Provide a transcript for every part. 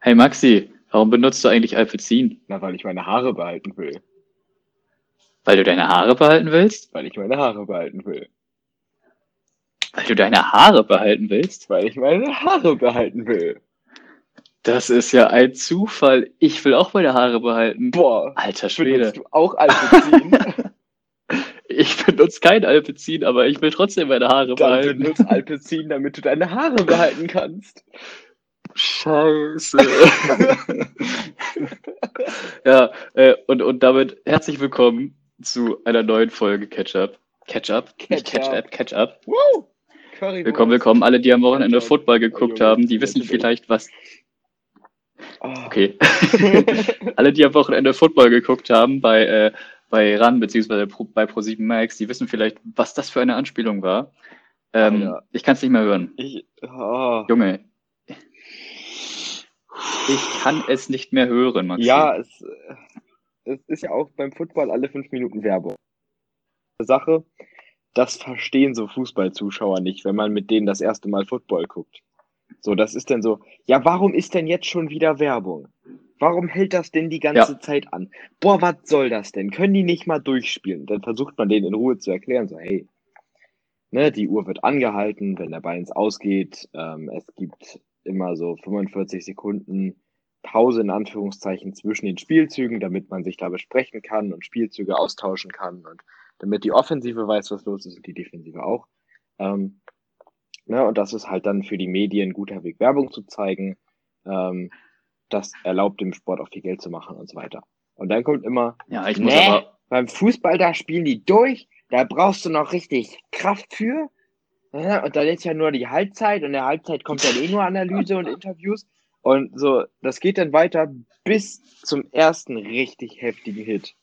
Hey Maxi, warum benutzt du eigentlich Alpecin? Na, weil ich meine Haare behalten will. Weil du deine Haare behalten willst? Weil ich meine Haare behalten will. Weil du deine Haare behalten willst? Weil ich meine Haare behalten will. Das ist ja ein Zufall. Ich will auch meine Haare behalten. Boah, Alter Schwede. benutzt du auch Alpecin? Ich benutze kein Alpecin, aber ich will trotzdem meine Haare Dann behalten. benutzt Alpecin, damit du deine Haare behalten kannst. Scheiße. ja, äh, und, und damit herzlich willkommen zu einer neuen Folge Catch-Up. Catch-Up? Nicht Catch-up. Catch-Up, Catch-Up. Woo! Currywurst. Willkommen, willkommen. Alle, die am Wochenende. Football geguckt haben, die wissen vielleicht, was. Ah. Okay. Alle, die am Wochenende Football geguckt haben bei, äh, bei RAN beziehungsweise Pro, bei Pro7 Max, die wissen vielleicht, was das für eine Anspielung war. Ähm, ich kann es nicht mehr hören. Ich, oh. Junge. Ich kann es nicht mehr hören, Maxi. Ja, es, es ist ja auch beim Football alle fünf Minuten Werbung. Sache, das verstehen so Fußballzuschauer nicht, wenn man mit denen das erste Mal Football guckt. So, das ist dann so, ja, warum ist denn jetzt schon wieder Werbung? Warum hält das denn die ganze Ja. Zeit an? Boah, was soll das denn? Können die nicht mal durchspielen? Dann versucht man denen in Ruhe zu erklären, so, hey, ne, die Uhr wird angehalten, wenn der Ball ins Ausgeht. Ähm, es gibt immer so 45 Sekunden Pause in Anführungszeichen zwischen den Spielzügen, damit man sich da besprechen kann und Spielzüge austauschen kann und damit die Offensive weiß, was los ist und die Defensive auch. Ähm, ne, und das ist halt dann für die Medien ein guter Weg, Werbung zu zeigen. Ähm, das erlaubt dem Sport auch viel Geld zu machen und so weiter. Und dann kommt immer, Ja, ich muss Nee. aber. beim Fußball, da spielen die durch, da brauchst du noch richtig Kraft für. Ja, und dann ist ja nur die Halbzeit und in der Halbzeit kommt dann eh nur Analyse und Interviews. Und so, das geht dann weiter bis zum ersten richtig heftigen Hit.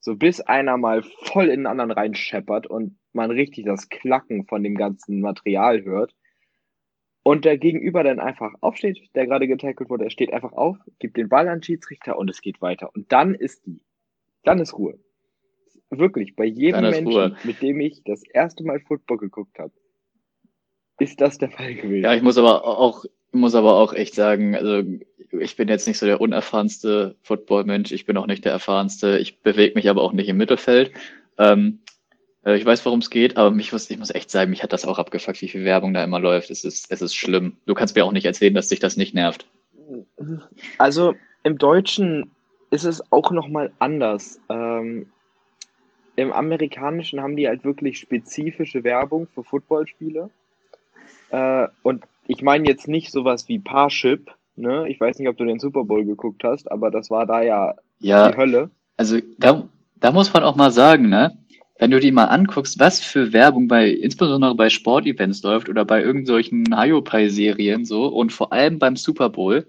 So bis einer mal voll in den anderen reinscheppert und man richtig das Klacken von dem ganzen Material hört. Und der Gegenüber dann einfach aufsteht, der gerade getackelt wurde, er steht einfach auf, gibt den Ball an den Schiedsrichter und es geht weiter. Und dann ist die, dann ist Ruhe. Wirklich, bei jedem Menschen, Ruhe. mit dem ich das erste Mal Football geguckt habe, ist das der Fall gewesen. Ja, ich muss aber auch, muss aber auch echt sagen, also ich bin jetzt nicht so der unerfahrenste Football-Mensch, ich bin auch nicht der erfahrenste, ich bewege mich aber auch nicht im Mittelfeld. Ähm, äh, ich weiß, worum es geht, aber mich muss, ich muss echt sagen, mich hat das auch abgefuckt, wie viel Werbung da immer läuft. Es ist, es ist schlimm. Du kannst mir auch nicht erzählen, dass dich das nicht nervt. Also im Deutschen ist es auch nochmal anders. Ähm, Im Amerikanischen haben die halt wirklich spezifische Werbung für Footballspiele. Äh, und ich meine jetzt nicht sowas wie Parship, ne? Ich weiß nicht, ob du den Super Bowl geguckt hast, aber das war da ja die Ja, Hölle. also da, da muss man auch mal sagen, ne? Wenn du dir mal anguckst, was für Werbung bei, insbesondere bei Sportevents läuft oder bei irgendwelchen Hiopai-Serien so und vor allem beim Super Bowl,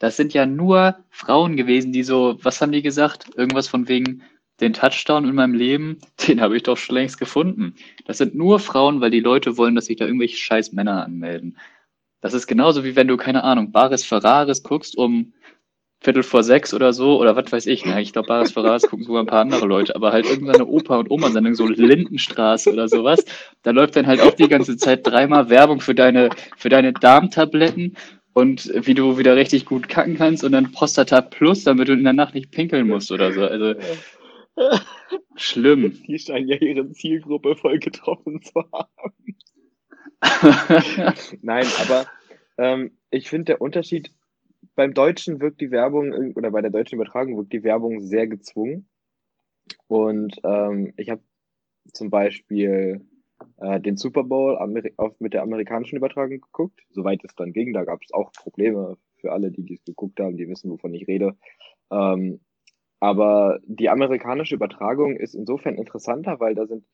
das sind ja nur Frauen gewesen, die so, was haben die gesagt? Irgendwas von wegen den Touchdown in meinem Leben, den habe ich doch schon längst gefunden. Das sind nur Frauen, weil die Leute wollen, dass sich da irgendwelche scheiß Männer anmelden. Das ist genauso wie wenn du, keine Ahnung, Bares Ferraris guckst um Viertel vor sechs oder so, oder was weiß ich, ne? Ich glaube, Bares Ferraris gucken sogar ein paar andere Leute, aber halt irgendeine Opa- und Oma-Sendung, so Lindenstraße oder sowas, da läuft dann halt auch die ganze Zeit dreimal Werbung für deine, für deine Darmtabletten und wie du wieder richtig gut kacken kannst und dann Prostata Plus, damit du in der Nacht nicht pinkeln musst oder so. Also schlimm. Die scheinen ja ihre Zielgruppe voll getroffen zu haben. Nein, aber ähm, ich finde, der Unterschied beim Deutschen wirkt die Werbung oder bei der deutschen Übertragung wirkt die Werbung sehr gezwungen. Und ähm, ich habe zum Beispiel äh, den Super Bowl Ameri auf, mit der amerikanischen Übertragung geguckt, soweit es dann ging. Da gab es auch Probleme für alle, die dies geguckt haben, die wissen, wovon ich rede. Ähm, aber die amerikanische Übertragung ist insofern interessanter, weil da sind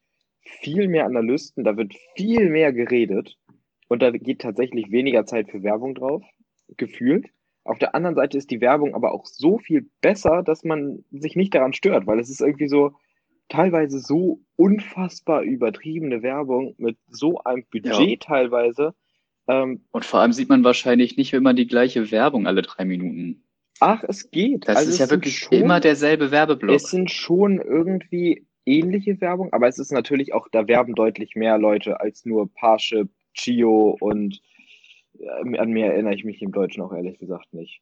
viel mehr Analysten, da wird viel mehr geredet und da geht tatsächlich weniger Zeit für Werbung drauf, gefühlt. Auf der anderen Seite ist die Werbung aber auch so viel besser, dass man sich nicht daran stört, weil es ist irgendwie so teilweise so unfassbar übertriebene Werbung mit so einem Budget Ja. teilweise. Ähm, Und vor allem sieht man wahrscheinlich nicht immer die gleiche Werbung alle drei Minuten. Ach, es geht. Das Also ist es ja wirklich schon- immer derselbe Werbeblock. Es sind schon irgendwie ähnliche Werbung, aber es ist natürlich auch, da werben deutlich mehr Leute als nur Parship, Chio und äh, an mehr erinnere ich mich im Deutschen auch ehrlich gesagt nicht.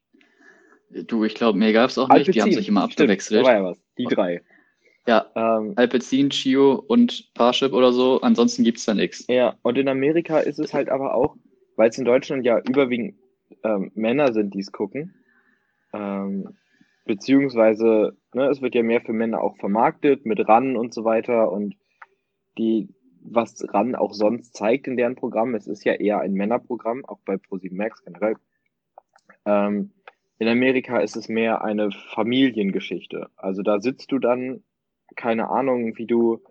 Du, ich glaube, mehr gab's auch nicht. Die haben sich immer stimmt, abgewechselt. Da war ja was. Die drei. Ja, Ähm, Alpecin, Chio und Parship oder so. Ansonsten gibt's da nichts. ja, und in Amerika ist es halt aber auch, weil es in Deutschland ja überwiegend ähm, Männer sind, die es gucken, ähm, beziehungsweise ne, es wird ja mehr für Männer auch vermarktet mit RAN und so weiter und die, was RAN auch sonst zeigt in deren Programm, es ist ja eher ein Männerprogramm, auch bei ProSieben Max generell. Ähm, in Amerika ist es mehr eine Familiengeschichte. Also da sitzt du dann, keine Ahnung, wie du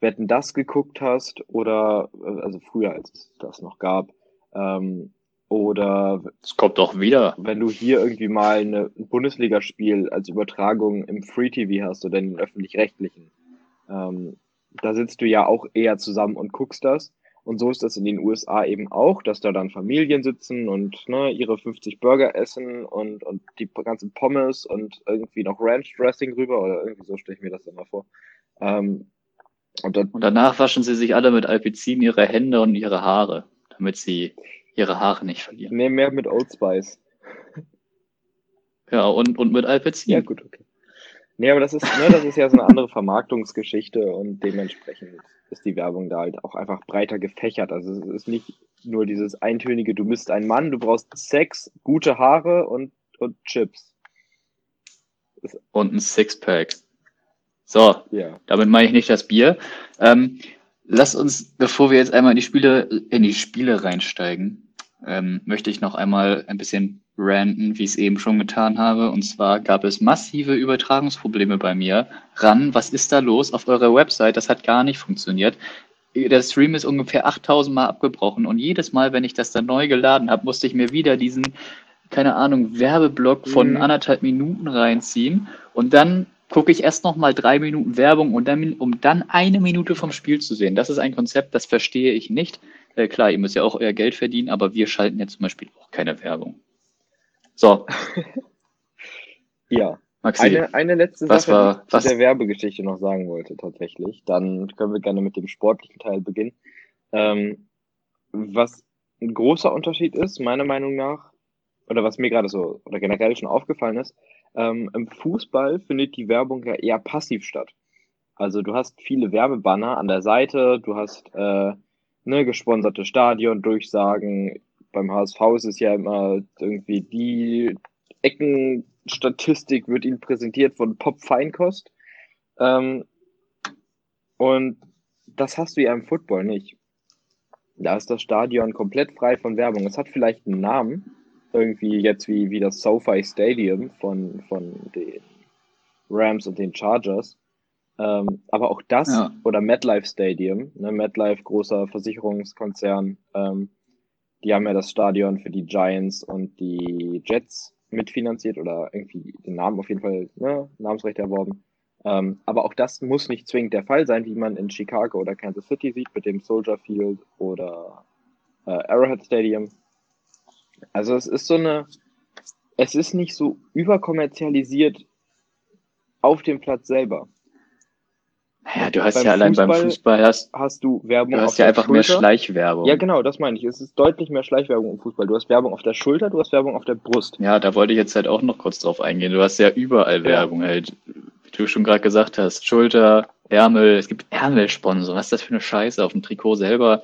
Wetten das geguckt hast oder äh, also früher, als es das noch gab, ähm, oder Es kommt doch wieder. wenn du hier irgendwie mal eine, ein Bundesligaspiel als Übertragung im Free TV hast oder in den öffentlich-rechtlichen, ähm, da sitzt du ja auch eher zusammen und guckst das. Und so ist das in den USA eben auch, dass da dann Familien sitzen und ne, ihre 50 Burger essen und, und die ganzen Pommes und irgendwie noch Ranch Dressing rüber oder irgendwie so stelle ich mir das immer vor. Ähm, und dann, Und danach waschen sie sich alle mit Alpecin ihre Hände und ihre Haare, damit sie ihre Haare nicht verlieren. nee, mehr mit Old Spice. Ja, und, und mit Alpecin. Ja, gut, okay. Nee, aber das ist, ne, das ist ja so eine andere Vermarktungsgeschichte und dementsprechend ist die Werbung da halt auch einfach breiter gefächert. Also es ist nicht nur dieses eintönige, du bist ein Mann, du brauchst Sex, gute Haare und, und Chips. Und ein Sixpack. So, Ja. damit meine ich nicht das Bier. Ähm, lass uns, bevor wir jetzt einmal in die Spiele, in die Spiele reinsteigen, ähm, möchte ich noch einmal ein bisschen ranten, wie ich es eben schon getan habe. Und zwar gab es massive Übertragungsprobleme bei mir. Ran, was ist da los? Auf eurer Website, das hat gar nicht funktioniert. Der Stream ist ungefähr 8000 Mal abgebrochen und jedes Mal, wenn ich das dann neu geladen habe, musste ich mir wieder diesen, keine Ahnung, Werbeblock von Mhm. anderthalb Minuten reinziehen und dann gucke ich erst noch mal drei Minuten Werbung und dann, um dann eine Minute vom Spiel zu sehen. Das ist ein Konzept, das verstehe ich nicht. Äh, klar, ihr müsst ja auch euer Geld verdienen, aber wir schalten ja zum Beispiel auch keine Werbung. So, Ja. Maxi, Eine, eine letzte Was Sache, war- die ich was- zu der Werbegeschichte noch sagen wollte, tatsächlich. Dann können wir gerne mit dem sportlichen Teil beginnen. Ähm, was ein großer Unterschied ist, meiner Meinung nach, oder was mir gerade so, oder generell schon aufgefallen ist, ähm, im Fußball findet die Werbung ja eher passiv statt. Also du hast viele Werbebanner an der Seite, du hast äh, ne, gesponserte Stadion, Durchsagen. Beim HSV ist es ja immer irgendwie die Eckenstatistik wird ihnen präsentiert von Pop Feinkost. Ähm, und das hast du ja im Football nicht. Da ist das Stadion komplett frei von Werbung. Es hat vielleicht einen Namen, irgendwie jetzt wie, wie das SoFi Stadium von, von den Rams und den Chargers. Ähm, aber auch das Ja. oder MetLife Stadium, ne, MetLife großer Versicherungskonzern, ähm, die haben ja das Stadion für die Giants und die Jets mitfinanziert oder irgendwie den Namen auf jeden Fall, ne, Namensrechte erworben. Ähm, aber auch das muss nicht zwingend der Fall sein, wie man in Chicago oder Kansas City sieht mit dem Soldier Field oder äh, Arrowhead Stadium. Also es ist so eine, es ist nicht so überkommerzialisiert auf dem Platz selber. naja, du hast beim ja allein beim Fußball- Fußball, hast, Hast du Werbung du hast ja einfach mehr Schulter? Schleichwerbung. Ja, genau, das meine ich. Es ist deutlich mehr Schleichwerbung im Fußball. Du hast Werbung auf der Schulter, du hast Werbung auf der Brust. Ja, da wollte ich jetzt halt auch noch kurz drauf eingehen. Du hast ja überall Ja. Werbung halt. Wie du schon gerade gesagt hast, Schulter, Ärmel, es gibt Ärmelsponsor. Was ist das für eine Scheiße auf dem Trikot selber?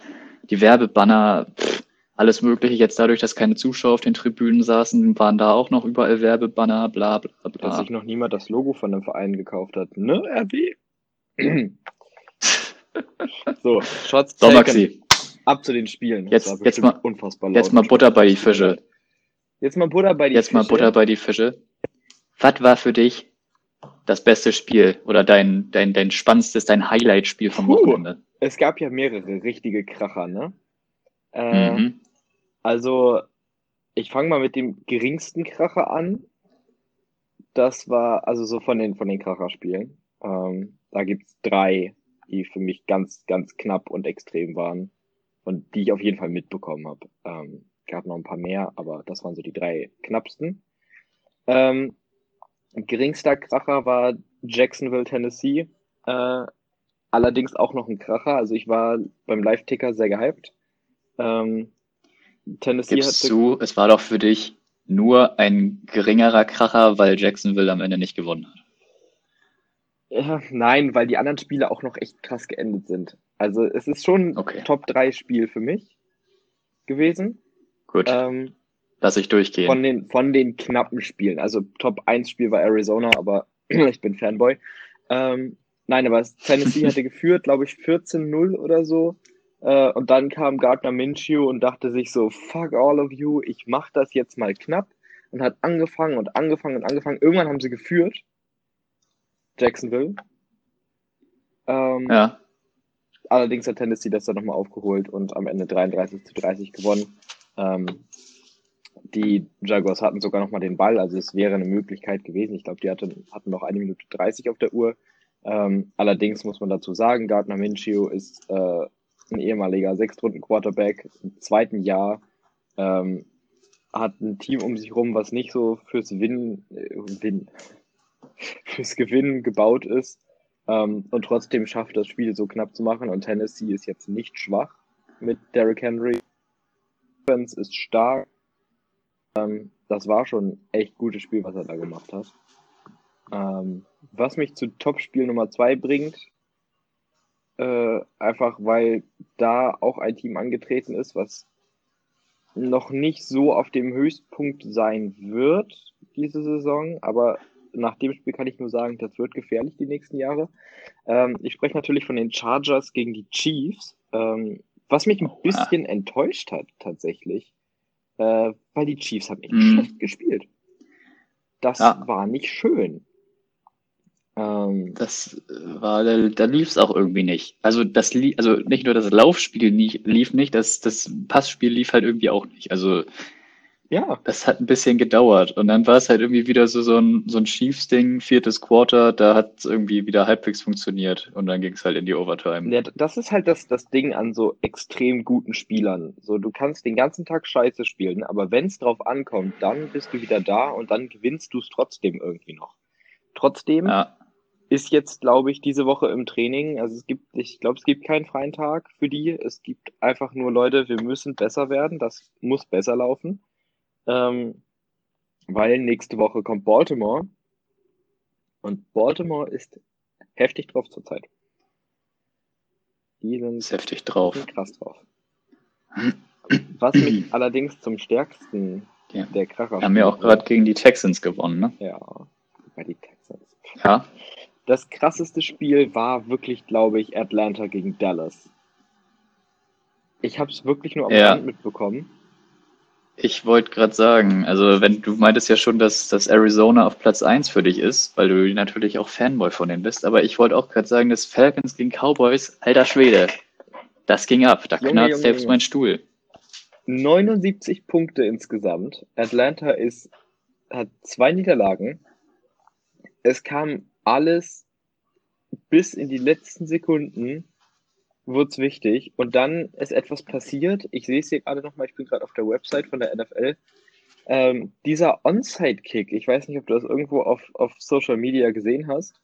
Die Werbebanner, pff, alles mögliche. Jetzt dadurch, dass keine Zuschauer auf den Tribünen saßen, waren da auch noch überall Werbebanner, bla bla Dass bla. sich noch niemand das Logo von einem Verein gekauft hat. Ne, RB? so, Shots So. Maxi, Ab zu den Spielen. Das Jetzt- war jetzt mal- unfassbar jetzt laut. mal Butter bei die Fische. Jetzt mal Butter bei die Jetzt mal Fische. Butter bei die Fische. Was war für dich das beste Spiel oder dein, dein, dein spannendstes, dein Highlight-Spiel vom. Wochenende? Es gab ja mehrere richtige Kracher, ne? Äh, Mhm. Also, ich fange mal mit dem geringsten Kracher an. Das war, also so von den, von den Kracherspielen. Ähm, da gibt's drei, die für mich ganz, ganz knapp und extrem waren. Und die ich auf jeden Fall mitbekommen habe. Ähm, gab noch ein paar mehr, aber das waren so die drei knappsten. Ähm, geringster Kracher war Jacksonville, Tennessee. Äh, allerdings auch noch ein Kracher. Also ich war beim Live-Ticker sehr gehypt. Ähm, Tennessee Gib's hatte, zu, es war doch für dich nur ein geringerer Kracher, weil Jacksonville am Ende nicht gewonnen hat. ja, nein, weil die anderen Spiele auch noch echt krass geendet sind. Also es ist schon ein Okay. Top 3 Spiel für mich gewesen. Gut, Ähm, lass ich durchgehen. von den, von den knappen Spielen. Also Top 1 Spiel war Arizona, aber ich bin Fanboy. Ähm, nein, aber Tennessee hatte geführt, glaube ich, 14-0 oder so. Äh, und dann kam Gardner Minshew und dachte sich so, fuck all of you, ich mach das jetzt mal knapp. Und hat angefangen und angefangen und angefangen. Irgendwann haben sie geführt. Jacksonville. Ähm, ja, Allerdings hat Tennessee das dann nochmal aufgeholt und am Ende 33 zu 30 gewonnen. Ähm, die Jaguars hatten sogar nochmal den Ball, also es wäre eine Möglichkeit gewesen. Ich glaube, die hatten, hatten noch eine Minute 30 auf der Uhr. Ähm, allerdings muss man dazu sagen, Gardner Minshew ist äh, ein ehemaliger Sechstrunden-Quarterback im zweiten Jahr. Ähm, hat ein Team um sich rum, was nicht so fürs Win, äh, Win fürs Gewinnen gebaut ist. Ähm, und trotzdem schafft das Spiel so knapp zu machen. Und Tennessee ist jetzt nicht schwach mit Derrick Henry. Defense ist stark. Ähm, das war schon ein echt gutes Spiel, was er da gemacht hat. Ähm, was mich zu Topspiel Nummer zwei bringt, äh, einfach weil da auch ein Team angetreten ist, was noch nicht so auf dem Höchstpunkt sein wird diese Saison, aber nach dem Spiel kann ich nur sagen, das wird gefährlich die nächsten Jahre. Ähm, ich spreche natürlich von den Chargers gegen die Chiefs, ähm, was mich ein bisschen enttäuscht hat tatsächlich, äh, weil die Chiefs haben echt Mhm. schlecht gespielt. Das Ja. war nicht schön. Ähm, das äh, war, da, da lief es auch irgendwie nicht. Also das lief, also nicht nur das Laufspiel nie, lief nicht, das, das Passspiel lief halt irgendwie auch nicht. Also ja, das hat ein bisschen gedauert. Und dann war es halt irgendwie wieder so, so ein, so ein Chiefs-Ding, viertes Quarter, da hat es irgendwie wieder halbwegs funktioniert und dann ging es halt in die Overtime. Ja, das ist halt das, das Ding an so extrem guten Spielern. So, du kannst den ganzen Tag Scheiße spielen, aber wenn es drauf ankommt, dann bist du wieder da und dann gewinnst du es trotzdem irgendwie noch. Trotzdem Ja, ist jetzt, glaube ich, diese Woche im Training, also es gibt, ich glaube, es gibt keinen freien Tag für die. Es gibt einfach nur Leute, wir müssen besser werden, das muss besser laufen. Ähm, weil nächste Woche kommt Baltimore und Baltimore ist heftig drauf zurzeit. Die sind ist heftig drauf. krass drauf. Was mich allerdings zum stärksten Ja. der Kracher Wir haben ja auch gerade gegen die Texans gewonnen, ne? ja, bei die Texans. Ja. Das krasseste Spiel war wirklich, glaube ich, Atlanta gegen Dallas. Ich habe es wirklich nur am Ja. Rand mitbekommen. Ich wollte gerade sagen, also wenn du meintest ja schon, dass, dass Arizona auf Platz 1 für dich ist, weil du natürlich auch Fanboy von denen bist, aber ich wollte auch gerade sagen, dass Falcons gegen Cowboys, alter Schwede, das ging ab, da Junge, selbst Junge. mein Stuhl. 79 Punkte insgesamt. Atlanta ist, hat zwei Niederlagen. Es kam alles bis in die letzten Sekunden wurde es wichtig. Und dann ist etwas passiert. Ich sehe es hier gerade nochmal, ich bin gerade auf der Website von der NFL. Ähm, dieser Onside-Kick, ich weiß nicht, ob du das irgendwo auf, auf Social Media gesehen hast.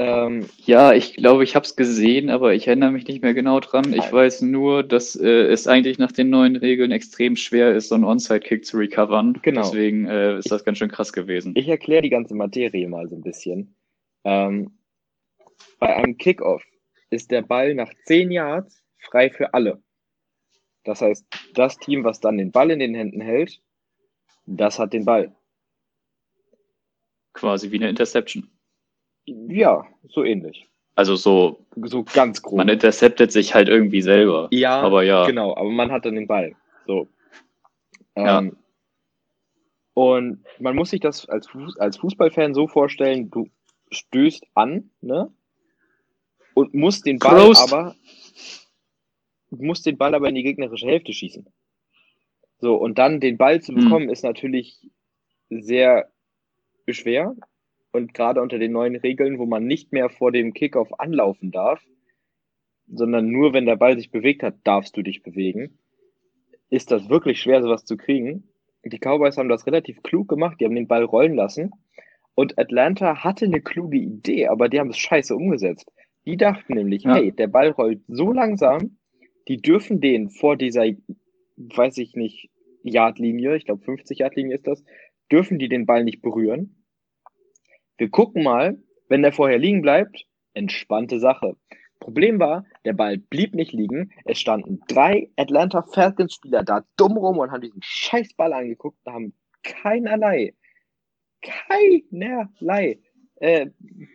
Ähm, Ja, ich glaube, ich habe es gesehen, aber ich erinnere mich nicht mehr genau dran. Ich weiß nur, dass äh, es eigentlich nach den neuen Regeln extrem schwer ist, so einen Onside-Kick zu recovern. Genau. Deswegen äh, ist das ganz schön krass gewesen. Ich erkläre die ganze Materie mal so ein bisschen. Ähm, bei einem Kickoff ist der Ball nach 10 Yards frei für alle. Das heißt, das Team, was dann den Ball in den Händen hält, das hat den Ball. Quasi wie eine Interception. Ja, so ähnlich. Also so, So ganz grob. man interceptet sich halt irgendwie selber. ja, aber ja. genau, aber man hat dann den Ball. So. Ja. Ähm, Und man muss sich das als, Fuß, als Fußballfan so vorstellen, du stößt an, ne? Und musst den Ball Prost. aber musst den Ball aber in die gegnerische Hälfte schießen. So, und dann den Ball zu Hm. bekommen, ist natürlich sehr schwer. Und gerade unter den neuen Regeln, wo man nicht mehr vor dem Kickoff anlaufen darf, sondern nur wenn der Ball sich bewegt hat, darfst du dich bewegen, ist das wirklich schwer, sowas zu kriegen. Die Cowboys haben das relativ klug gemacht, die haben den Ball rollen lassen. Und Atlanta hatte eine kluge Idee, aber die haben es scheiße umgesetzt. Die dachten nämlich, Ja. hey, der Ball rollt so langsam, die dürfen den vor dieser weiß ich nicht, Yardlinie, ich glaube 50 Yardlinie ist das, dürfen die den Ball nicht berühren. Wir gucken mal, wenn der vorher liegen bleibt, entspannte Sache. Problem war, der Ball blieb nicht liegen. Es standen drei Atlanta Falcons Spieler da dumm rum und haben diesen scheiß Ball angeguckt und haben keinerlei, keinerlei äh,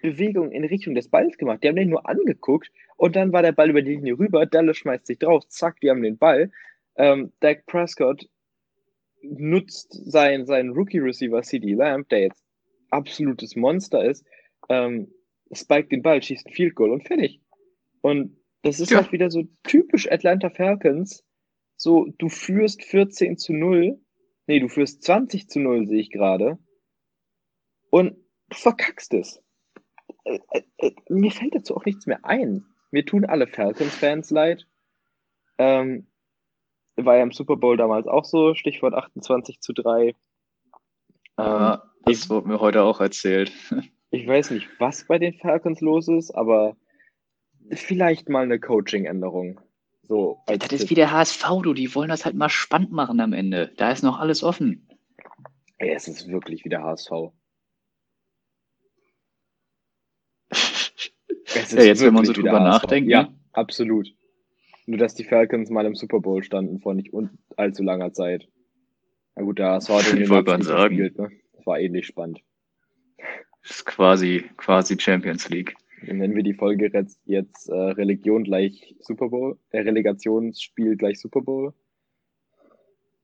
Bewegung in Richtung des Balls gemacht. Die haben den nur angeguckt und dann war der Ball über die Linie rüber. Dallas schmeißt sich drauf, zack, die haben den Ball. Ähm, Dak Prescott nutzt sein, seinen Rookie-Receiver CD Lamb, der jetzt absolutes Monster ist, ähm, spiked den Ball, schießt ein Field Goal und fertig. Und das ist ja. halt wieder so typisch Atlanta Falcons. So, du führst 14 zu 0. Nee, du führst 20 zu 0, sehe ich gerade. Und du verkackst es. Äh, äh, äh, mir fällt dazu auch nichts mehr ein. Mir tun alle Falcons-Fans leid. Ähm, war ja im Super Bowl damals auch so, Stichwort 28 zu 3. Ähm, das ich, wurde mir heute auch erzählt. Ich weiß nicht, was bei den Falcons los ist, aber vielleicht mal eine Coaching-Änderung. So, ja, das ist wie der HSV, du, die wollen das halt mal spannend machen am Ende. Da ist noch alles offen. Ey, es ist wirklich wie der HSV. ja, jetzt, wenn man so drüber nachdenkt. Ja, ne? absolut. Nur, dass die Falcons mal im Super Bowl standen vor nicht allzu langer Zeit. Na gut, da HSV hat ich wollte sagen. Gespielt, ne? Das war ähnlich spannend. Das ist quasi, quasi Champions League. Nennen wir die Folge jetzt, jetzt äh, Religion gleich Super Bowl, äh, Relegationsspiel gleich Super Bowl.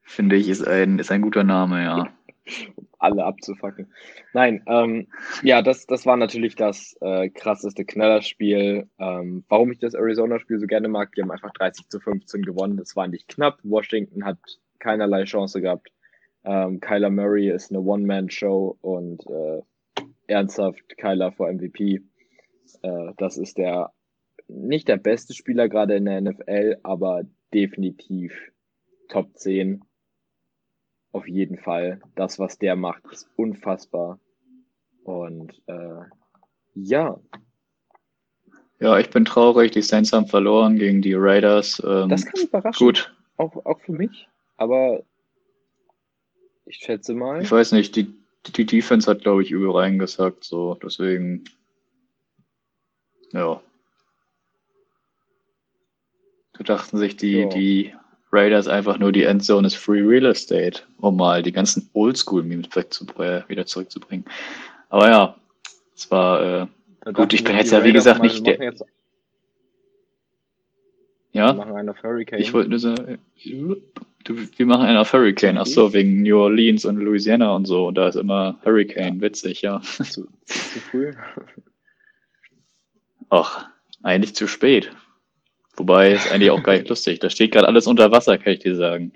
Finde ich, ist ein, ist ein guter Name, ja. um alle abzufacken. Nein, ähm, ja, das, das war natürlich das äh, krasseste Knallerspiel. Ähm, warum ich das Arizona-Spiel so gerne mag, die haben einfach 30 zu 15 gewonnen. Das war nicht knapp. Washington hat keinerlei Chance gehabt. Ähm, Kyler Murray ist eine One-Man-Show und äh, ernsthaft Kyler vor MVP. Äh, das ist der nicht der beste Spieler gerade in der NFL, aber definitiv Top 10. Auf jeden Fall. Das, was der macht, ist unfassbar. Und äh, ja. Ja, ich bin traurig. Die Saints haben verloren gegen die Raiders. Ähm, das kann überraschen. Gut. Auch, auch für mich. Aber ich schätze mal. Ich weiß nicht, die, die Defense hat, glaube ich, übel reingesackt. So, deswegen. Ja. Da dachten sich die, ja. die Raiders einfach nur, die Endzone ist Free Real Estate, um mal die ganzen Oldschool-Memes wieder zurückzubringen. Aber ja, es war äh, gut. Ich bin jetzt ja, wie gesagt, nicht der. Ja, machen einen auf Hurricane. Ich wollte nur sagen, du, wir machen einen auf Hurricane. Ach so, wegen New Orleans und Louisiana und so. Und da ist immer Hurricane, witzig, ja. Zu, zu früh. Ach, eigentlich zu spät. Wobei, ist eigentlich auch gar nicht lustig. Da steht gerade alles unter Wasser, kann ich dir sagen.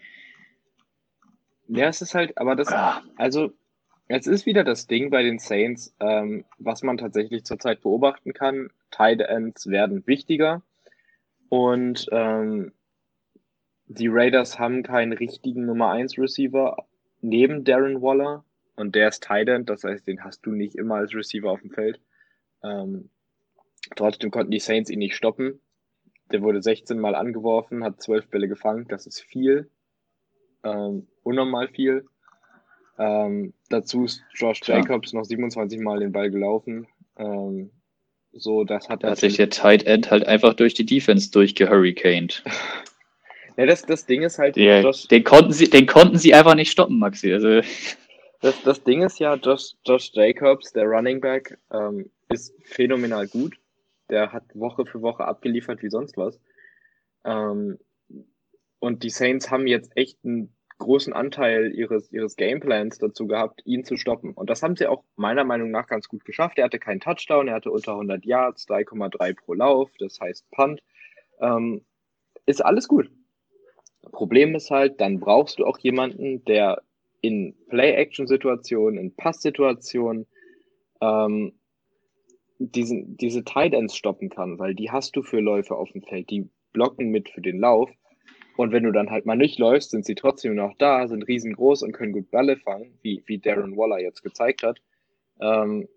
Ja, es ist halt, aber das, ah. also, es ist wieder das Ding bei den Saints, ähm, was man tatsächlich zurzeit beobachten kann. Tight Ends werden wichtiger und ähm, die Raiders haben keinen richtigen Nummer 1 Receiver neben Darren Waller und der ist Tight End, das heißt, den hast du nicht immer als Receiver auf dem Feld. Ähm, trotzdem konnten die Saints ihn nicht stoppen. Der wurde 16 Mal angeworfen, hat 12 Bälle gefangen, das ist viel. Ähm, unnormal viel. Ähm, dazu ist Josh Jacobs ja. noch 27 Mal den Ball gelaufen. Ähm, so, das hat, da hat sich der Tight End halt einfach durch die Defense durchgehurricaned. ja, das, das Ding ist halt. Der, Josh, den, konnten sie, den konnten sie einfach nicht stoppen, Maxi. Also. Das, das Ding ist ja, Josh, Josh Jacobs, der Running Back, ähm, ist phänomenal gut. Der hat Woche für Woche abgeliefert wie sonst was. Ähm, und die Saints haben jetzt echt einen großen Anteil ihres, ihres Gameplans dazu gehabt, ihn zu stoppen. Und das haben sie auch meiner Meinung nach ganz gut geschafft. Er hatte keinen Touchdown, er hatte unter 100 Yards, 3,3 pro Lauf, das heißt Punt. Ähm, ist alles gut. Problem ist halt, dann brauchst du auch jemanden, der in Play-Action-Situationen, in Pass-Situationen ähm, diesen, diese Tight Ends stoppen kann, weil die hast du für Läufe auf dem Feld. Die blocken mit für den Lauf und wenn du dann halt mal nicht läufst, sind sie trotzdem noch da, sind riesengroß und können gut Bälle fangen, wie, wie Darren Waller jetzt gezeigt hat. Ähm,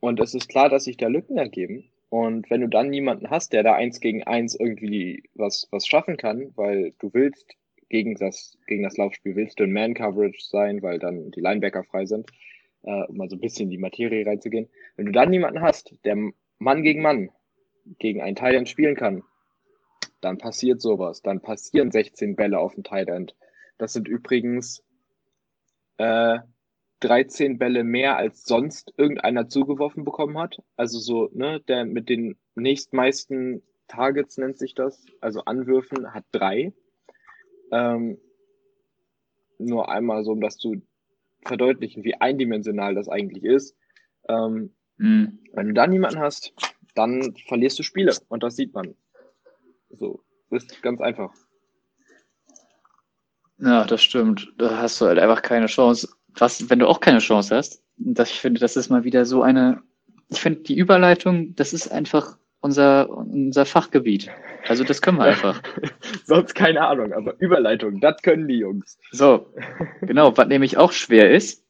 und es ist klar, dass sich da Lücken ergeben. Und wenn du dann niemanden hast, der da eins gegen eins irgendwie was, was schaffen kann, weil du willst gegen das, gegen das Laufspiel willst du in Man-Coverage sein, weil dann die Linebacker frei sind, äh, um mal so ein bisschen in die Materie reinzugehen. Wenn du dann jemanden hast, der Mann gegen Mann gegen einen Tight spielen kann, dann passiert sowas. Dann passieren 16 Bälle auf dem Tight End. Das sind übrigens äh, 13 Bälle mehr als sonst irgendeiner zugeworfen bekommen hat. Also so, ne, der mit den nächstmeisten Targets nennt sich das, also Anwürfen, hat drei. Ähm, nur einmal so, um das zu verdeutlichen, wie eindimensional das eigentlich ist. Ähm, mhm. Wenn du da niemanden hast, dann verlierst du Spiele und das sieht man. Ist ganz einfach. Ja, das stimmt. Da hast du halt einfach keine Chance. Was, wenn du auch keine Chance hast, das, ich finde, das ist mal wieder so eine, ich finde, die Überleitung, das ist einfach unser, unser Fachgebiet. Also das können wir einfach. Sonst keine Ahnung, aber Überleitung, das können die Jungs. So, genau, was nämlich auch schwer ist,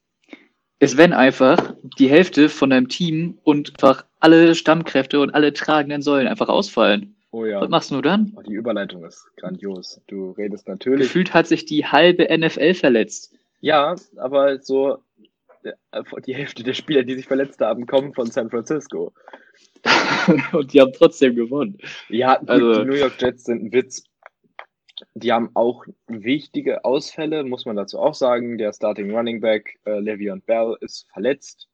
ist, wenn einfach die Hälfte von deinem Team und einfach alle Stammkräfte und alle tragenden Säulen einfach ausfallen. Oh ja. Was machst du dann? Oh, die Überleitung ist grandios. Du redest natürlich. Gefühlt hat sich die halbe NFL verletzt. Ja, aber so äh, die Hälfte der Spieler, die sich verletzt haben, kommen von San Francisco. und die haben trotzdem gewonnen. Ja, gut, also, die New York Jets sind ein Witz. Die haben auch wichtige Ausfälle, muss man dazu auch sagen. Der Starting Running Back äh, Le'Veon Bell ist verletzt.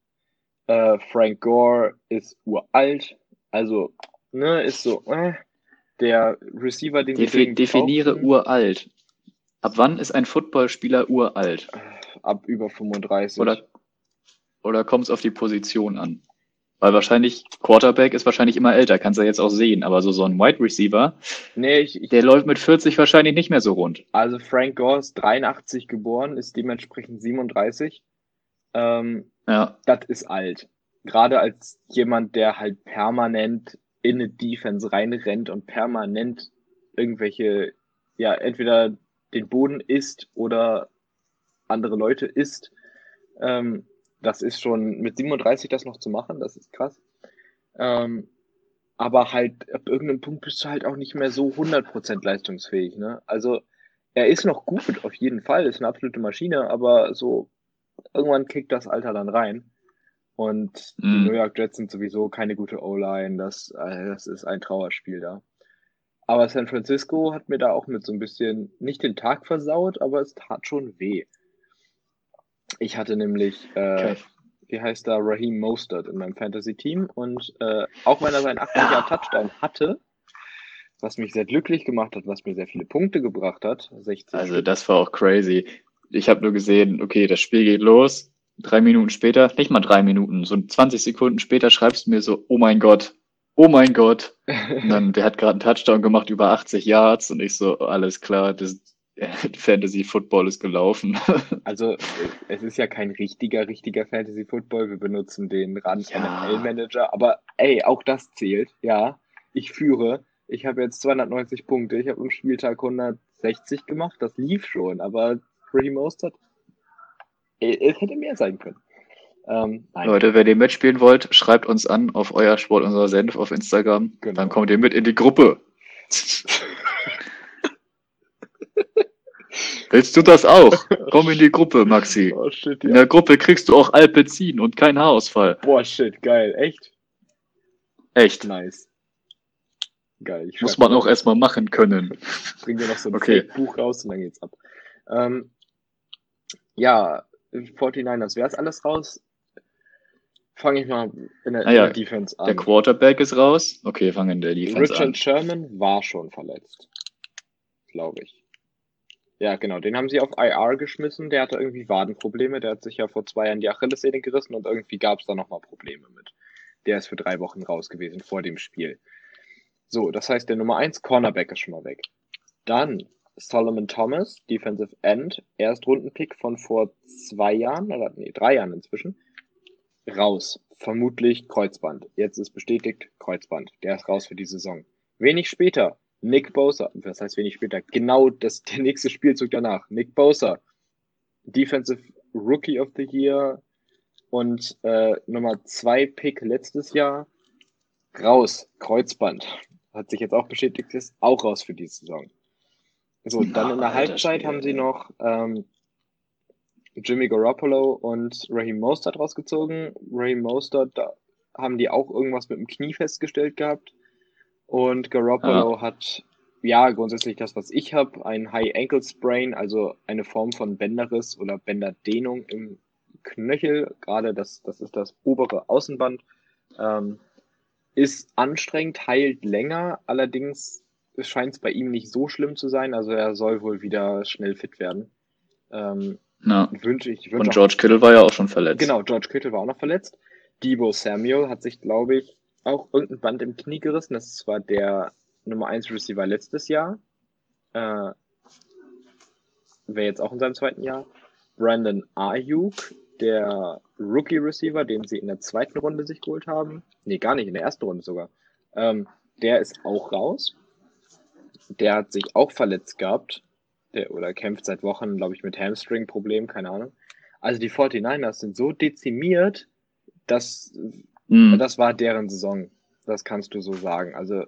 Äh, Frank Gore ist uralt. Also, ne, ist so, äh, der Receiver, den Defi sie Definiere brauchen. uralt. Ab wann ist ein Footballspieler uralt? Ab über 35. Oder, oder kommt es auf die Position an? Weil wahrscheinlich, Quarterback ist wahrscheinlich immer älter, kannst du ja jetzt auch sehen, aber so, so ein Wide Receiver, nee, ich, ich, der läuft mit 40 wahrscheinlich nicht mehr so rund. Also Frank Gore ist 83 geboren, ist dementsprechend 37. Ähm, ja. Das ist alt. Gerade als jemand, der halt permanent in eine Defense reinrennt und permanent irgendwelche, ja, entweder den Boden isst oder andere Leute isst. Ähm, das ist schon mit 37 das noch zu machen, das ist krass. Ähm, aber halt, ab irgendeinem Punkt bist du halt auch nicht mehr so 100% leistungsfähig. Ne? Also, er ist noch gut, auf jeden Fall, ist eine absolute Maschine, aber so, irgendwann kickt das Alter dann rein. Und mm. die mhm. New York Jets sind sowieso keine gute O-Line, das, äh, das ist ein Trauerspiel da. Aber San Francisco hat mir da auch mit so ein bisschen, nicht den Tag versaut, aber es tat schon weh. Ich hatte nämlich, äh, okay. wie heißt da, Raheem Mostert in meinem Fantasy-Team und äh, auch wenn er seinen 80er Touchdown hatte, was mich sehr glücklich gemacht hat, was mir sehr viele Punkte gebracht hat, 60. Also das war auch crazy. Ich habe nur gesehen, okay, das Spiel geht los, drei Minuten später, nicht mal drei Minuten, so 20 Sekunden später schreibst du mir so, oh mein Gott, oh mein Gott. Und dann, der hat gerade einen Touchdown gemacht über 80 Yards und ich so, alles klar, das, Fantasy Football ist gelaufen. Also es ist ja kein richtiger, richtiger Fantasy Football. Wir benutzen den Rand ja. NFL Manager, aber ey, auch das zählt. Ja, ich führe. Ich habe jetzt 290 Punkte. Ich habe am Spieltag 160 gemacht. Das lief schon, aber Pretty Mostert, es hätte mehr sein können. Ähm, Leute, wenn ihr mitspielen wollt, schreibt uns an auf euer Sport unser Senf auf Instagram. Genau. Dann kommt ihr mit in die Gruppe. Willst du das auch? Komm in die Gruppe, Maxi. Oh, shit, ja. In der Gruppe kriegst du auch Alpezin und keinen Haarausfall. Boah, shit, geil. Echt? Echt. Nice. Geil. Muss man auch erstmal machen können. Bring dir noch so ein okay. Buch raus und dann geht's ab. Ähm, ja, 49ers, wer ist alles raus? Fange ich mal in der, ah, ja. in der, Defense an. Der Quarterback ist raus. Okay, fangen in der Defense Richard an. Richard Sherman war schon verletzt. Glaube ich. Ja, genau. Den haben sie auf IR geschmissen. Der hatte irgendwie Wadenprobleme. Der hat sich ja vor zwei Jahren die Achillessehne gerissen und irgendwie gab es da nochmal Probleme mit. Der ist für drei Wochen raus gewesen vor dem Spiel. So, das heißt, der Nummer 1 Cornerback ist schon mal weg. Dann Solomon Thomas, Defensive End, Erstrundenpick von vor zwei Jahren, oder nee, drei Jahren inzwischen. Raus. Vermutlich Kreuzband. Jetzt ist bestätigt Kreuzband. Der ist raus für die Saison. Wenig später Nick Bosa, was heißt wenig später, genau das, der nächste Spielzug danach. Nick Bosa, Defensive Rookie of the Year und äh, Nummer zwei Pick letztes Jahr, raus, Kreuzband. Hat sich jetzt auch bestätigt, ist auch raus für die Saison. So, dann in der Halbzeit Schwede, haben sie noch ähm, Jimmy Garoppolo und Raheem Mostert rausgezogen. Raheem Mostert, da haben die auch irgendwas mit dem Knie festgestellt gehabt. Und Garoppolo hat, ja, grundsätzlich das, was ich habe, ein High Ankle Sprain, also eine Form von Bänderriss oder Bänderdehnung im Knöchel. Gerade das, das ist das obere Außenband. Ähm, ist anstrengend, heilt länger, allerdings scheint es bei ihm nicht so schlimm zu sein. Also er soll wohl wieder schnell fit werden. Ähm, Ja. wünsche ich, ich Und auch George Kittle war ja auch schon verletzt. Genau, George Kittle war auch noch verletzt. Debo Samuel hat sich, glaube ich, auch irgendein Band im Knie gerissen. Das war der Nummer 1 Receiver letztes Jahr. Äh, Wäre jetzt auch in seinem zweiten Jahr. Brandon Ayuk, der Rookie Receiver, den sie in der zweiten Runde sich geholt haben. Nee, gar nicht, in der ersten Runde sogar. Ähm, der ist auch raus. Der hat sich auch verletzt gehabt. Der, oder kämpft seit Wochen, glaube ich, mit Hamstring-Problemen, keine Ahnung. Also die 49ers sind so dezimiert, dass Hm. das war deren Saison. Das kannst du so sagen. Also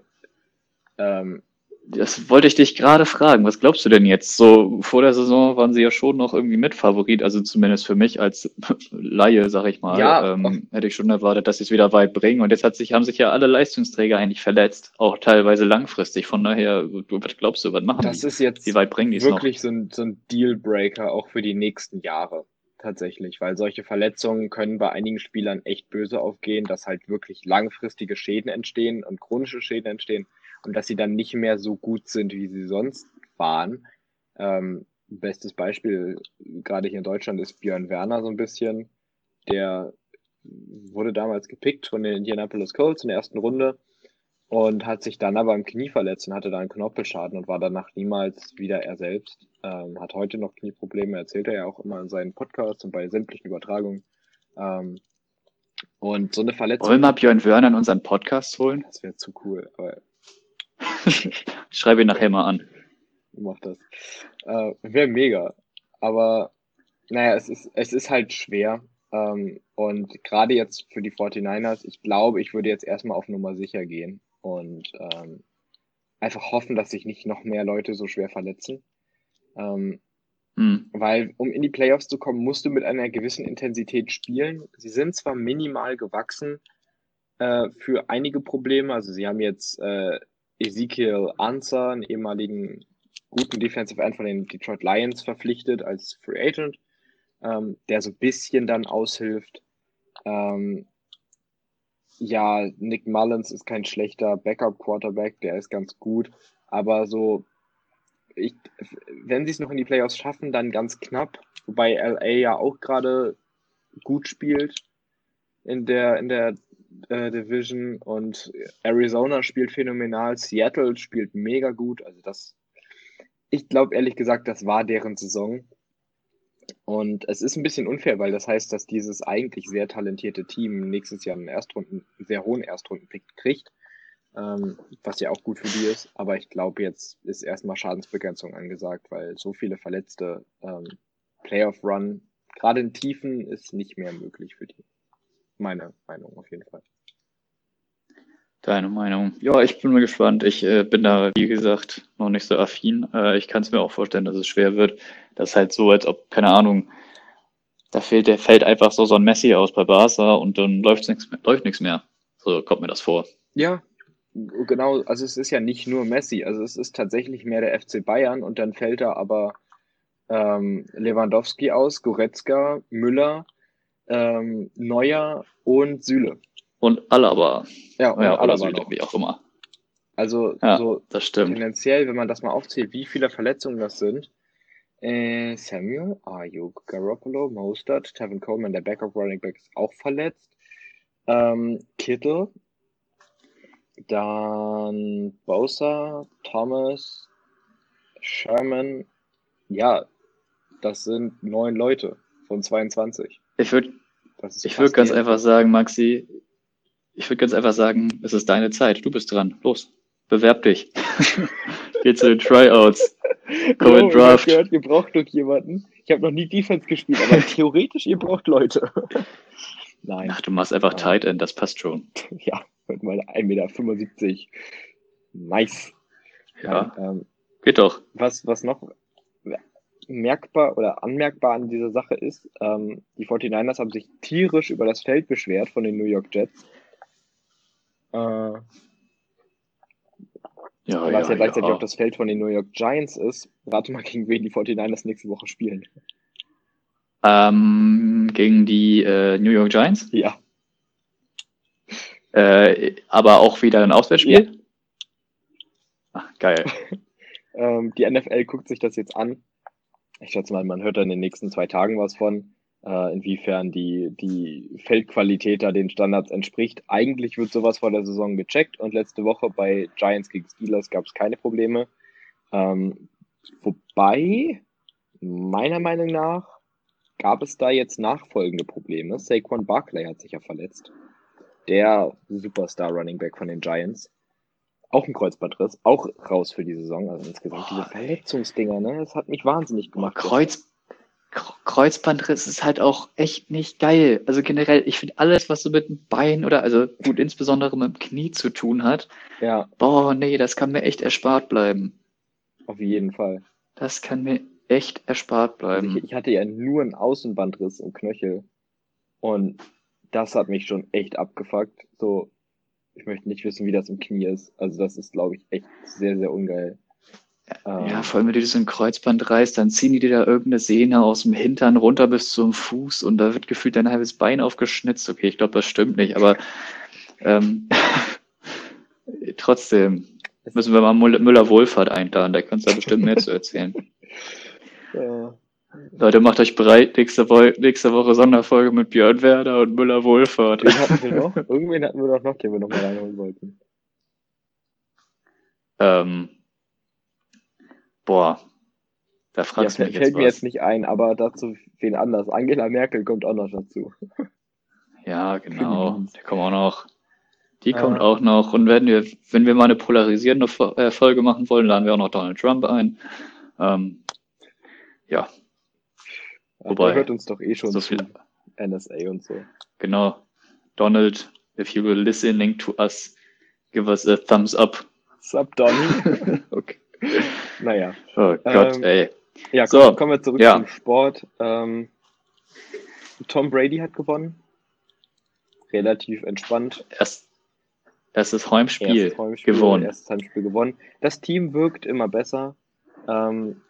ähm, Das wollte ich dich gerade fragen. Was glaubst du denn jetzt? So vor der Saison waren sie ja schon noch irgendwie Mitfavorit, also zumindest für mich als Laie, sag ich mal. Ja, ähm, hätte ich schon erwartet, dass sie es wieder weit bringen. Und jetzt hat sich, haben sich ja alle Leistungsträger eigentlich verletzt, auch teilweise langfristig. Von daher, du, was glaubst du, was machen das die? ist jetzt Wie weit bringen die es noch? wirklich so ein, so ein Dealbreaker auch für die nächsten Jahre. Tatsächlich, weil solche Verletzungen können bei einigen Spielern echt böse aufgehen, dass halt wirklich langfristige Schäden entstehen und chronische Schäden entstehen und dass sie dann nicht mehr so gut sind, wie sie sonst waren. Ähm, bestes Beispiel gerade hier in Deutschland ist Björn Werner so ein bisschen. Der wurde damals gepickt von den Indianapolis Colts in der ersten Runde und hat sich dann aber im Knie verletzt und hatte da einen Knorpelschaden und war danach niemals wieder er selbst. Ähm, hat heute noch Knieprobleme, erzählt er ja auch immer in seinen Podcasts und bei sämtlichen Übertragungen. Ähm, und so eine Verletzung, Wollen wir Björn Werner in unseren Podcast holen? das wäre zu cool, aber schreibe ihn nachher mal an. mach das. Äh, wäre mega. Aber naja, es ist, es ist halt schwer. Ähm, und gerade jetzt für die 49ers, ich glaube, ich würde jetzt erstmal auf Nummer sicher gehen und ähm, einfach hoffen, dass sich nicht noch mehr Leute so schwer verletzen. Ähm, Hm. weil um in die Playoffs zu kommen, musst du mit einer gewissen Intensität spielen. Sie sind zwar minimal gewachsen äh, für einige Probleme, also sie haben jetzt äh, Ezekiel Ansah, einen ehemaligen guten Defensive End von den Detroit Lions, verpflichtet als Free Agent, ähm, der so ein bisschen dann aushilft. Ähm, ja, Nick Mullins ist kein schlechter Backup-Quarterback, der ist ganz gut, aber so ich, wenn sie es noch in die Playoffs schaffen, dann ganz knapp. Wobei LA ja auch gerade gut spielt in der, in der äh, Division und Arizona spielt phänomenal, Seattle spielt mega gut. Also das, ich glaube ehrlich gesagt, das war deren Saison. Und es ist ein bisschen unfair, weil das heißt, dass dieses eigentlich sehr talentierte Team nächstes Jahr einen Erstrunden, sehr hohen Erstrundenpick kriegt ähm, was ja auch gut für die ist. Aber ich glaube, jetzt ist erstmal Schadensbegrenzung angesagt, weil so viele Verletzte ähm, Playoff-Run, gerade in Tiefen, ist nicht mehr möglich für die. Meine Meinung auf jeden Fall. Deine Meinung? Ja, ich bin mal gespannt. Ich äh, bin da, wie gesagt, noch nicht so affin. Äh, ich kann es mir auch vorstellen, dass es schwer wird. Das ist halt so, als ob, keine Ahnung, da fehlt, der fällt einfach so so ein Messi aus bei Barca und dann läuft nichts mehr, läuft nichts mehr. So kommt mir das vor. Ja, genau. Also es ist ja nicht nur Messi. Also es ist tatsächlich mehr der FC Bayern und dann fällt da aber ähm, Lewandowski aus, Goretzka, Müller, ähm, Neuer und Süle. Und Alaba. Ja, und Ja, Alaba Süle, wie auch immer. Also Ja, so das stimmt. tendenziell, wenn man das mal aufzählt, wie viele Verletzungen das sind. Äh, Samuel, Ayuk, Garoppolo, Mostert, Tevin Coleman, der Backup Running Back ist auch verletzt. Ähm, Kittle, dann Bosa, Thomas, Sherman. Ja, das sind neun Leute von 22. Ich würde ich fast würd ganz einfach sagen, Maxi, ich würde ganz einfach sagen, es ist deine Zeit. Du bist dran. Los, bewerb dich. Geh zu den Tryouts. Komm in Bro, ich Draft. gehört, ihr braucht doch jemanden. Ich habe noch nie Defense gespielt, aber theoretisch, ihr braucht Leute. Nein, Ach, du machst einfach Ja. Tight End, das passt schon. ja, mit meiner 1,75 Meter. Nice. Ja. Nein, ähm, Geht doch. Was, was noch merkbar oder anmerkbar an dieser Sache ist, ähm, die 49ers haben sich tierisch über das Feld beschwert von den New York Jets. Äh, Ja, was ja, ja, gleichzeitig ja. auch das Feld von den New York Giants ist. Rate mal, gegen wen die 49ers nächste Woche spielen. Ähm, gegen die äh, New York Giants. Ja. Äh, aber auch wieder ein Auswärtsspiel. Ach, geil. Ähm, die NFL guckt sich das jetzt an. Ich schätze mal, man hört da in den nächsten zwei Tagen was von, äh, inwiefern die, die Feldqualität da den Standards entspricht. Eigentlich wird sowas vor der Saison gecheckt und letzte Woche bei Giants gegen Steelers gab es keine Probleme. Ähm, wobei, meiner Meinung nach, gab es da jetzt nachfolgende Probleme. Saquon Barkley hat sich ja verletzt. Der Superstar Running Back von den Giants. Auch ein Kreuzbandriss, auch raus für die Saison. Also insgesamt diese Boah, ey. Verletzungsdinger, ne? Das hat mich wahnsinnig Boah, gemacht. Kreuz, Kre- Kreuzbandriss ist halt auch echt nicht geil. Also generell, ich finde alles, was so mit dem Bein oder, also gut, insbesondere mit dem Knie zu tun hat, Ja, boah, nee, das kann mir echt erspart bleiben. auf jeden Fall. Das kann mir echt erspart Also bleiben. ich, ich hatte ja nur einen Außenbandriss im Knöchel. Und das hat mich schon echt abgefuckt. So, ich möchte nicht wissen, wie das im Knie ist. Also das ist, glaube ich, echt sehr, sehr ungeil. Ja, Ähm, vor allem, wenn du dir so ein Kreuzband reißt, dann ziehen die dir da irgendeine Sehne aus dem Hintern runter bis zum Fuß und da wird gefühlt dein halbes Bein aufgeschnitzt. Okay, ich glaube, das stimmt nicht, aber ähm, trotzdem müssen wir mal Müller- Müller-Wohlfahrt einladen, der kann uns da bestimmt mehr zu erzählen. äh, Leute, macht euch bereit, nächste, Wo nächste Woche Sonderfolge mit Björn Werder und Müller-Wohlfahrt. wen hatten wir noch? Irgendwen hatten wir doch noch, den wir noch mal reinholen wollten. Ähm, boah, da Ja, fragst du fällt, mich fällt jetzt mir was. jetzt nicht ein, aber dazu wen anders. Angela Merkel kommt auch noch dazu. Ja, genau. Für die kommen auch noch. Die Ah. kommt auch noch. Und wenn wir, wenn wir mal eine polarisierende äh, Folge machen wollen, laden wir auch noch Donald Trump ein. Ähm, ja, Ja, Wobei, der hört uns doch eh schon so viel. NSA und so. Genau. Donald, if you were listening to us, give us a thumbs up. Sup, Donny? okay. naja. Oh Gott, Ähm, ey. Ja, So, komm, kommen wir zurück ja. zum Sport. Ähm, Tom Brady hat gewonnen. Relativ entspannt. Erst, erstes Heimspiel Erstes Heimspiel, gewonnen. Erstes Heimspiel gewonnen. Das Team wirkt immer besser. Ähm,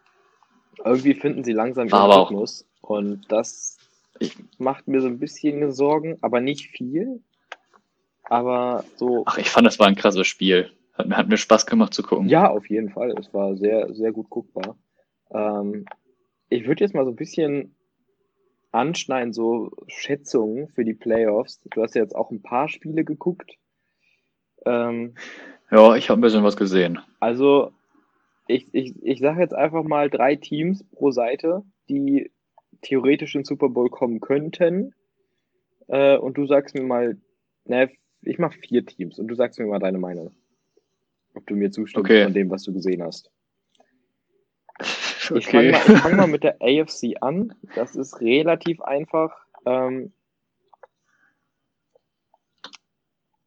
irgendwie finden sie langsam ihren Rhythmus. Und das macht mir so ein bisschen Sorgen, aber nicht viel. Aber so, Ach, ich fand, das war ein krasses Spiel. Hat, mir- hat mir Spaß gemacht zu gucken. ja, auf jeden Fall. Es war sehr, sehr gut guckbar. Ähm, ich würde jetzt mal so ein bisschen anschneiden, so Schätzungen für die Playoffs. Du hast ja jetzt auch ein paar Spiele geguckt. Ähm, Ja, ich habe ein bisschen was gesehen. also, ich, ich, ich sage jetzt einfach mal drei Teams pro Seite, die theoretisch in den Super Bowl kommen könnten. Äh, und du sagst mir mal, ne, ich mach vier Teams und du sagst mir mal deine Meinung. Ob du mir zustimmst Okay. von dem, was du gesehen hast. Ich fange Okay. mal, ich fang mal mit der AFC an. Das ist relativ einfach. Ähm,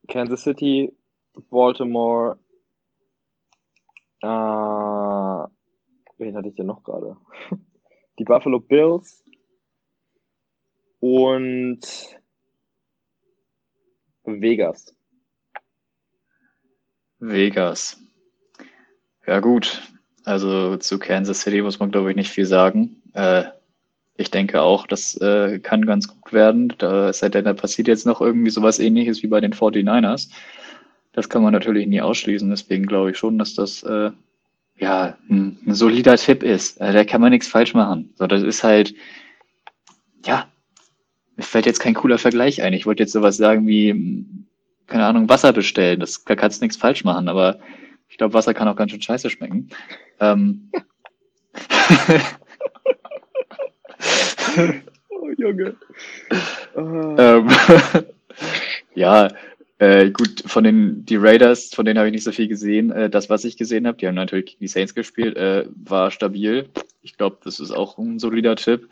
Kansas City, Baltimore, äh, wen hatte ich denn noch gerade? Die Buffalo Bills und Vegas. Vegas. Ja gut, also zu Kansas City muss man glaube ich nicht viel sagen. Äh, ich denke auch, das äh, kann ganz gut werden. Da, es da passiert jetzt noch irgendwie sowas ähnliches wie bei den 49ers. Das kann man natürlich nie ausschließen. Deswegen glaube ich schon, dass das äh, ja ein, ein solider Tipp ist. Äh, da kann man nichts falsch machen. So, das ist halt, ja, mir fällt jetzt kein cooler Vergleich ein. Ich wollte jetzt sowas sagen wie, keine Ahnung, Wasser bestellen. Das, da kannst du nichts falsch machen, aber ich glaube, Wasser kann auch ganz schön scheiße schmecken. Ähm, Oh, Junge. Äh, ähm, ja, äh, gut, von den die Raiders, von denen habe ich nicht so viel gesehen. Äh, das, was ich gesehen habe, die haben natürlich gegen die Saints gespielt, äh, war stabil. Ich glaube, das ist auch ein solider Tipp.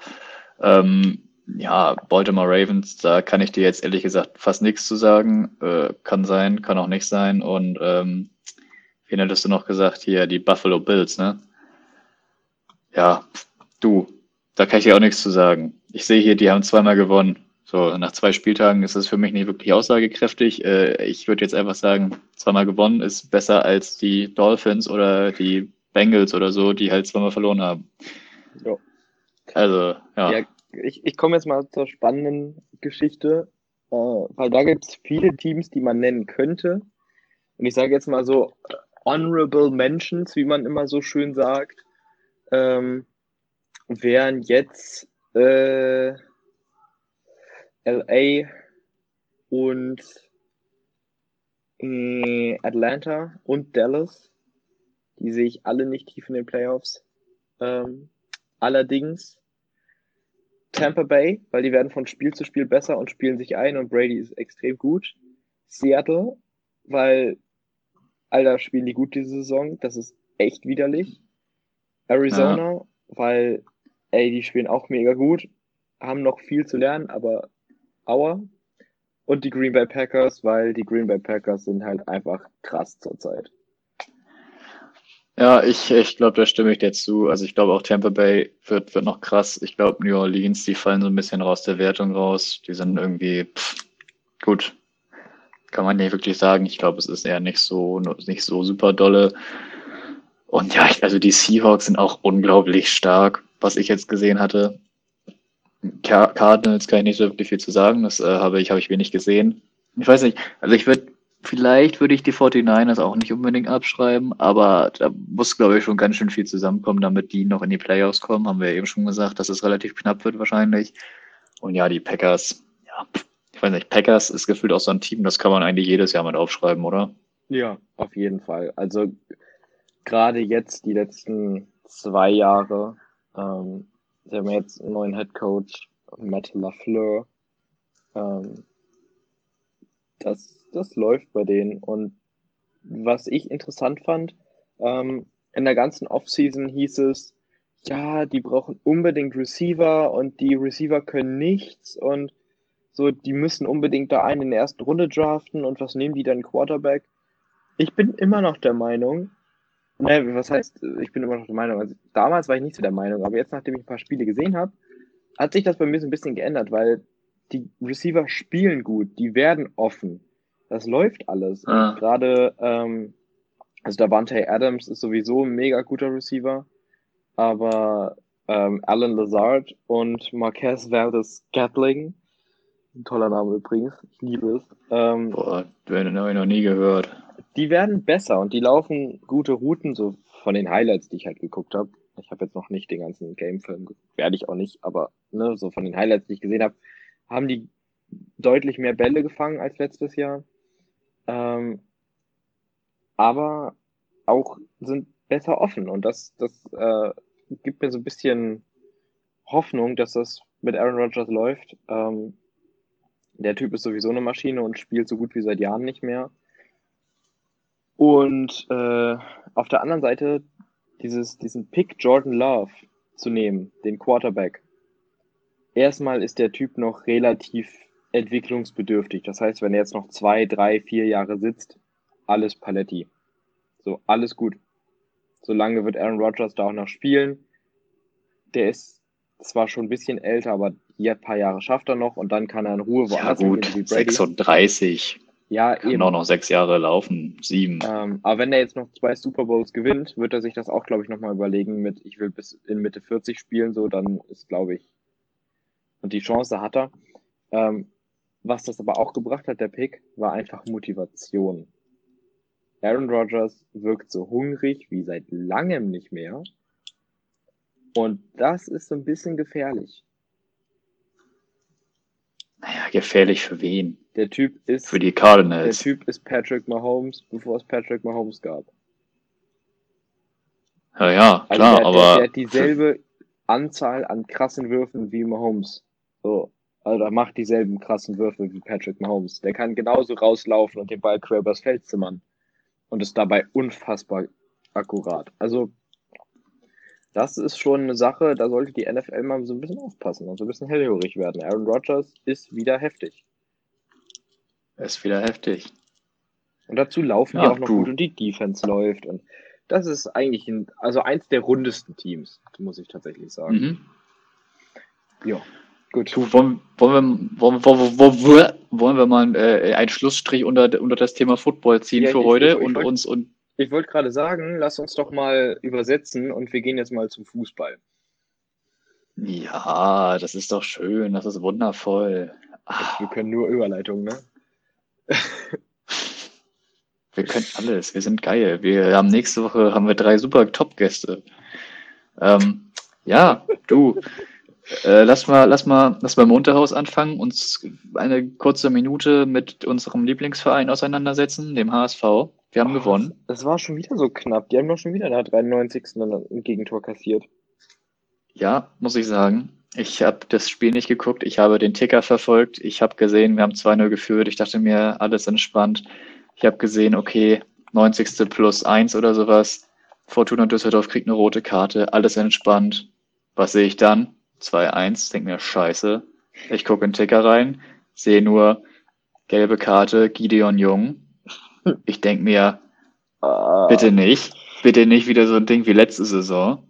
Ähm, ja, Baltimore Ravens, da kann ich dir jetzt ehrlich gesagt fast nichts zu sagen. Äh, kann sein, kann auch nicht sein. Und ähm, wen hättest du noch gesagt? Hier, die Buffalo Bills, ne? Ja, du, da kann ich dir auch nichts zu sagen. Ich sehe hier, die haben zweimal gewonnen. So, nach zwei Spieltagen ist das für mich nicht wirklich aussagekräftig. Äh, ich würde jetzt einfach sagen, zweimal gewonnen ist besser als die Dolphins oder die Bengals oder so, die halt zweimal verloren haben. Ja. Also, ja. Ja, ich, ich komme jetzt mal zur spannenden Geschichte, äh, weil da gibt es viele Teams, die man nennen könnte. Und ich sage jetzt mal so äh, Honorable Mentions, wie man immer so schön sagt, ähm, wären jetzt äh, LA und äh, Atlanta und Dallas. Die sehe ich alle nicht tief in den Playoffs. Ähm, allerdings Tampa Bay, weil die werden von Spiel zu Spiel besser und spielen sich ein und Brady ist extrem gut. Seattle, weil, Alter, spielen die gut diese Saison. Das ist echt widerlich. Arizona, ja. weil, ey, die spielen auch mega gut, haben noch viel zu lernen, aber aua. Und die Green Bay Packers, weil die Green Bay Packers sind halt einfach krass zurzeit. Ja, ich, ich glaube, da stimme ich dir zu. Also ich glaube auch Tampa Bay wird, wird noch krass. Ich glaube New Orleans, die fallen so ein bisschen raus der Wertung raus. Die sind irgendwie pff, gut. Kann man nicht wirklich sagen. Ich glaube, es ist eher nicht so, nicht so super dolle. Und ja, ich, also die Seahawks sind auch unglaublich stark, was ich jetzt gesehen hatte. Cardinals kann ich nicht so wirklich viel zu sagen. Das äh, habe ich, habe ich wenig gesehen. Ich weiß nicht. Also ich würde Vielleicht würde ich die 49ers auch nicht unbedingt abschreiben, aber da muss, glaube ich, schon ganz schön viel zusammenkommen, damit die noch in die Playoffs kommen. Haben wir eben schon gesagt, dass es relativ knapp wird wahrscheinlich. Und ja, die Packers, ja, ich weiß nicht, Packers ist gefühlt auch so ein Team, das kann man eigentlich jedes Jahr mit aufschreiben, oder? Ja, auf jeden Fall. Also gerade jetzt die letzten zwei Jahre, ähm, sie haben jetzt einen neuen Head Coach, Matt LaFleur. Ähm, das das läuft bei denen. Und was ich interessant fand, ähm, in der ganzen Offseason hieß es, ja, die brauchen unbedingt Receiver und die Receiver können nichts und so, die müssen unbedingt da einen in der ersten Runde draften und was nehmen die dann Quarterback? Ich bin immer noch der Meinung, ne, was heißt, ich bin immer noch der Meinung, also damals war ich nicht so der Meinung, aber jetzt, nachdem ich ein paar Spiele gesehen habe, hat sich das bei mir so ein bisschen geändert, weil die Receiver spielen gut, die werden offen. Das läuft alles. Ah. Gerade, ähm, also Davante Adams ist sowieso ein mega guter Receiver, aber ähm, Alan Lazard und Marquez Valdez Gatling, ein toller Name übrigens, ich liebe es. Ähm, Boah, den habe ich noch nie gehört. Die werden besser und die laufen gute Routen, so von den Highlights, die ich halt geguckt habe. Ich habe jetzt noch nicht den ganzen Gamefilm, werde ich auch nicht, aber ne, so von den Highlights, die ich gesehen habe, haben die deutlich mehr Bälle gefangen als letztes Jahr. Ähm, aber auch sind besser offen und das, das äh, gibt mir so ein bisschen Hoffnung, dass das mit Aaron Rodgers läuft. Ähm, der Typ ist sowieso eine Maschine und spielt so gut wie seit Jahren nicht mehr. Und äh, auf der anderen Seite dieses, diesen Pick Jordan Love zu nehmen, den Quarterback. Erstmal ist der Typ noch relativ entwicklungsbedürftig. Das heißt, wenn er jetzt noch zwei, drei, vier Jahre sitzt, alles Paletti. So, alles gut. Solange wird Aaron Rodgers da auch noch spielen. Der ist zwar schon ein bisschen älter, aber hier ein paar Jahre schafft er noch und dann kann er in Ruhe woanders Ja gut, 36. Ja, kann eben. auch noch sechs Jahre laufen, sieben. Ähm, aber wenn er jetzt noch zwei Super Bowls gewinnt, wird er sich das auch, glaube ich, nochmal überlegen mit, ich will bis in Mitte 40 spielen, so, dann ist, glaube ich, und die Chance hat er. Ähm, was das aber auch gebracht hat, der Pick, war einfach Motivation. Aaron Rodgers wirkt so hungrig wie seit langem nicht mehr. Und das ist so ein bisschen gefährlich. Naja, gefährlich für wen? Der Typ ist. Für die Cardinals. Der Typ ist Patrick Mahomes, bevor es Patrick Mahomes gab. Ja, ja, also klar, der, aber. Der, der hat dieselbe Anzahl an krassen Würfen wie Mahomes. So. Also er macht dieselben krassen Würfe wie Patrick Mahomes. Der kann genauso rauslaufen und den Ball quer übers Feld zimmern. Und ist dabei unfassbar akkurat. Also, das ist schon eine Sache, da sollte die NFL mal so ein bisschen aufpassen und so ein bisschen hellhörig werden. Aaron Rodgers ist wieder heftig. Ist wieder heftig. Und dazu laufen die Ja, auch noch gut und die Defense läuft. Und das ist eigentlich ein, also eins der rundesten Teams, muss ich tatsächlich sagen. Mhm. Ja, gut. Du, wollen, wollen, wir, wollen, wollen, wollen, wollen wir mal äh, einen Schlussstrich unter, unter das Thema Football ziehen Ja, für ich- heute ich- ich und wollt- uns und Ich wollte gerade sagen, lass uns doch mal übersetzen und wir gehen jetzt mal zum Fußball. ja, das ist doch schön, das ist wundervoll. Ah, Wir können nur Überleitungen, ne? wir können alles, wir sind geil. Wir haben nächste Woche haben wir drei super Top-Gäste. Ähm, ja, du, äh, lass mal, lass mal, lass mal im Unterhaus anfangen, uns eine kurze Minute mit unserem Lieblingsverein auseinandersetzen, dem HSV. Wir haben Oh, gewonnen. Das, das war schon wieder so knapp. Die haben doch schon wieder nach 93. dann ein Gegentor kassiert. Ja, muss ich sagen. Ich habe das Spiel nicht geguckt. Ich habe den Ticker verfolgt. Ich habe gesehen, wir haben 2-0 geführt. Ich dachte mir, alles entspannt. Ich habe gesehen, okay, 90. plus 1 oder sowas. Fortuna Düsseldorf kriegt eine rote Karte. Alles entspannt. Was sehe ich dann? 2-1. Denk mir, scheiße. Ich gucke in den Ticker rein. Sehe nur gelbe Karte, Gideon Jung. Ich denk mir, Ah, Bitte nicht. Bitte nicht wieder so ein Ding wie letzte Saison.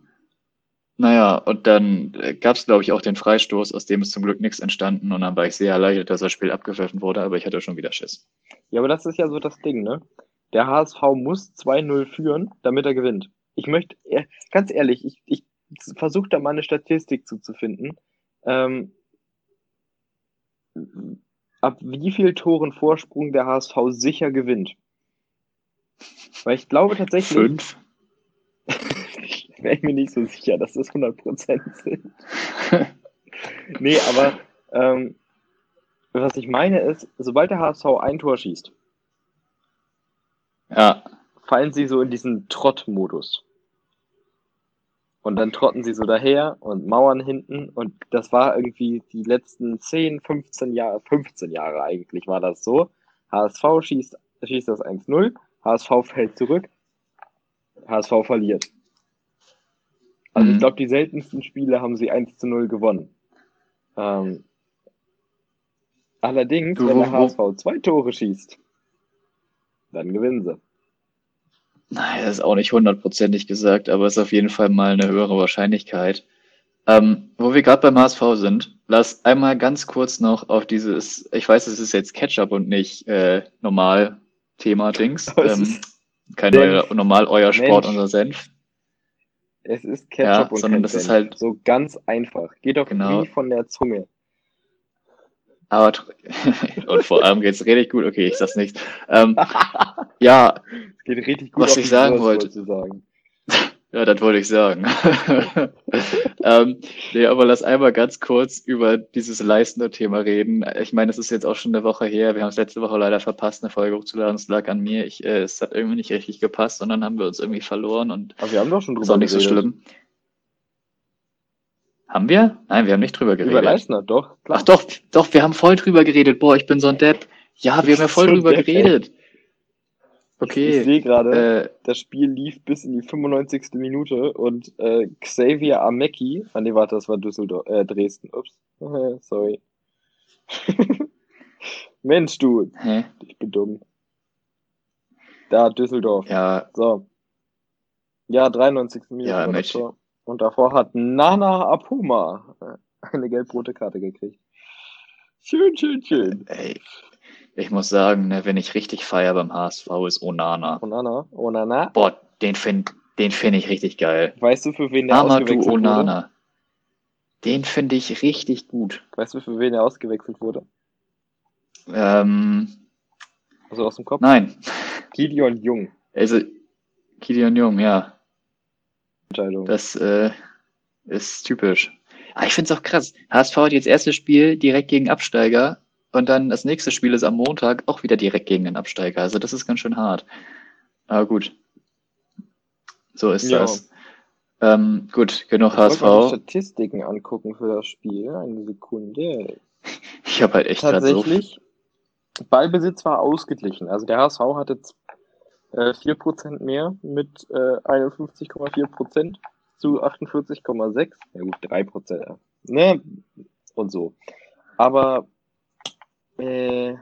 Naja, und dann gab es, glaube ich, auch den Freistoß, aus dem ist zum Glück nichts entstanden. Und dann war ich sehr erleichtert, dass das Spiel abgepfiffen wurde, aber ich hatte schon wieder Schiss. Ja, aber das ist ja so das Ding, ne? Der HSV muss 2-0 führen, damit er gewinnt. Ich möchte, eh- ganz ehrlich, ich, ich versuche da mal eine Statistik zuzufinden. Ähm, ab wie viel Toren Vorsprung der HSV sicher gewinnt. Weil ich glaube tatsächlich, Fünf? wäre ich mir nicht so sicher, dass das 100% sind. Nee, aber ähm, was ich meine ist, sobald der HSV ein Tor schießt, Ja, fallen sie so in diesen Trottmodus. Und dann trotten sie so daher und mauern hinten. Und das war irgendwie die letzten 10, 15 Jahre, 15 Jahre eigentlich war das so. HSV schießt, schießt das 1-0, HSV fällt zurück, HSV verliert. Also Mhm. ich glaube, die seltensten Spiele haben sie 1 zu 0 gewonnen. Ähm, allerdings, Du, wenn der wo- HSV zwei Tore schießt, dann gewinnen sie. Nein, das ist auch nicht hundertprozentig gesagt, aber es ist auf jeden Fall mal eine höhere Wahrscheinlichkeit. Ähm, wo wir gerade beim HSV sind, lass einmal ganz kurz noch auf dieses, ich weiß, es ist jetzt Ketchup und nicht äh, normal Thema-Dings. Aber es Ähm, ist kein Senf. neuer, normal euer Sport, Mensch. unser Senf. Es ist Ja, Ketchup und sondern das ist Senf. halt- so ganz einfach. Geht doch Genau. wie von der Zunge. Aber und vor allem geht's richtig gut. Okay, ich sag's nicht. Ähm, ja, Es geht richtig gut Was ich sagen wollte. sagen. ja, das wollte ich sagen. ähm, nee, aber lass einmal ganz kurz über dieses Leistner-Thema reden. Ich meine, es ist jetzt auch schon eine Woche her. Wir haben es letzte Woche leider verpasst, eine Folge hochzuladen. Es lag an mir. Ich, äh, es hat irgendwie nicht richtig gepasst, sondern haben wir uns irgendwie verloren und Aber wir haben doch schon ist drüber auch nicht so geredet. schlimm. Haben wir? Nein, wir haben nicht drüber geredet. Über Leistner, doch. Klar. Ach doch, doch, wir haben voll drüber geredet. Boah, ich bin so ein Depp. Ja, wir haben ja voll So drüber Depp, geredet. Ich Okay. sehe gerade, Äh, das Spiel lief bis in die 95. Minute und äh, Xavier Amecki, ah nee, warte, das war Düsseldorf, äh, Dresden, ups, sorry. Mensch, du, hä? ich bin dumm. Da, Düsseldorf. Ja, So. Ja, 93. Minute Ja, Match. Und davor hat Nana Apuma äh, eine gelb-rote Karte gekriegt. Schön, schön, schön. ey. Ich muss sagen, ne, wenn ich richtig feier beim HSV ist Onana. Von Nana. Oh, Nana. Boah, den find, den finde ich richtig geil. Weißt du, für wen der Amadou ausgewechselt wurde? Onana. Den finde ich richtig gut. Weißt du, für wen er ausgewechselt wurde? Ähm, Also aus dem Kopf? nein. Gideon Jung. Also, Gideon Jung, ja. Entscheidung. Das äh, ist typisch. Aber ich finde es auch krass. HSV hat jetzt erstes Spiel direkt gegen Absteiger und dann das nächste Spiel ist am Montag auch wieder direkt gegen den Absteiger. Also das ist ganz schön hart. Aber gut. So ist Ja. das. Ähm, gut, genug Ich HSV. Statistiken angucken für das Spiel. Eine Sekunde. Ich habe halt echt gerade so. Tatsächlich, Ballbesitz war ausgeglichen. Also der HSV hatte äh, 4% mehr mit äh, 51,4% zu 48,6. Ja gut, 3%. ja. Ne? Und so. Aber äh,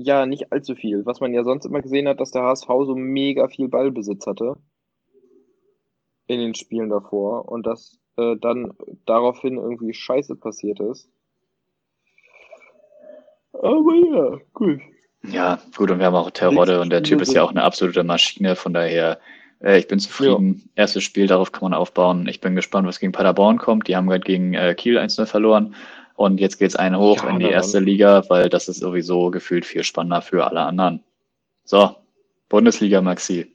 Ja, nicht allzu viel. Was man ja sonst immer gesehen hat, dass der HSV so mega viel Ballbesitz hatte in den Spielen davor und dass äh, dann daraufhin irgendwie Scheiße passiert ist. Aber ja, gut. Ja, gut, und wir haben auch Terodde und der Typ ist ja auch eine absolute Maschine, von daher, äh, ich bin zufrieden. Erstes Spiel, darauf kann man aufbauen. Ich bin gespannt, was gegen Paderborn kommt. Die haben gerade gegen äh, Kiel 1-0 verloren. Und jetzt geht's einen hoch Ja, in die erste Liga, weil das ist sowieso gefühlt viel spannender für alle anderen. So, Bundesliga, Maxi.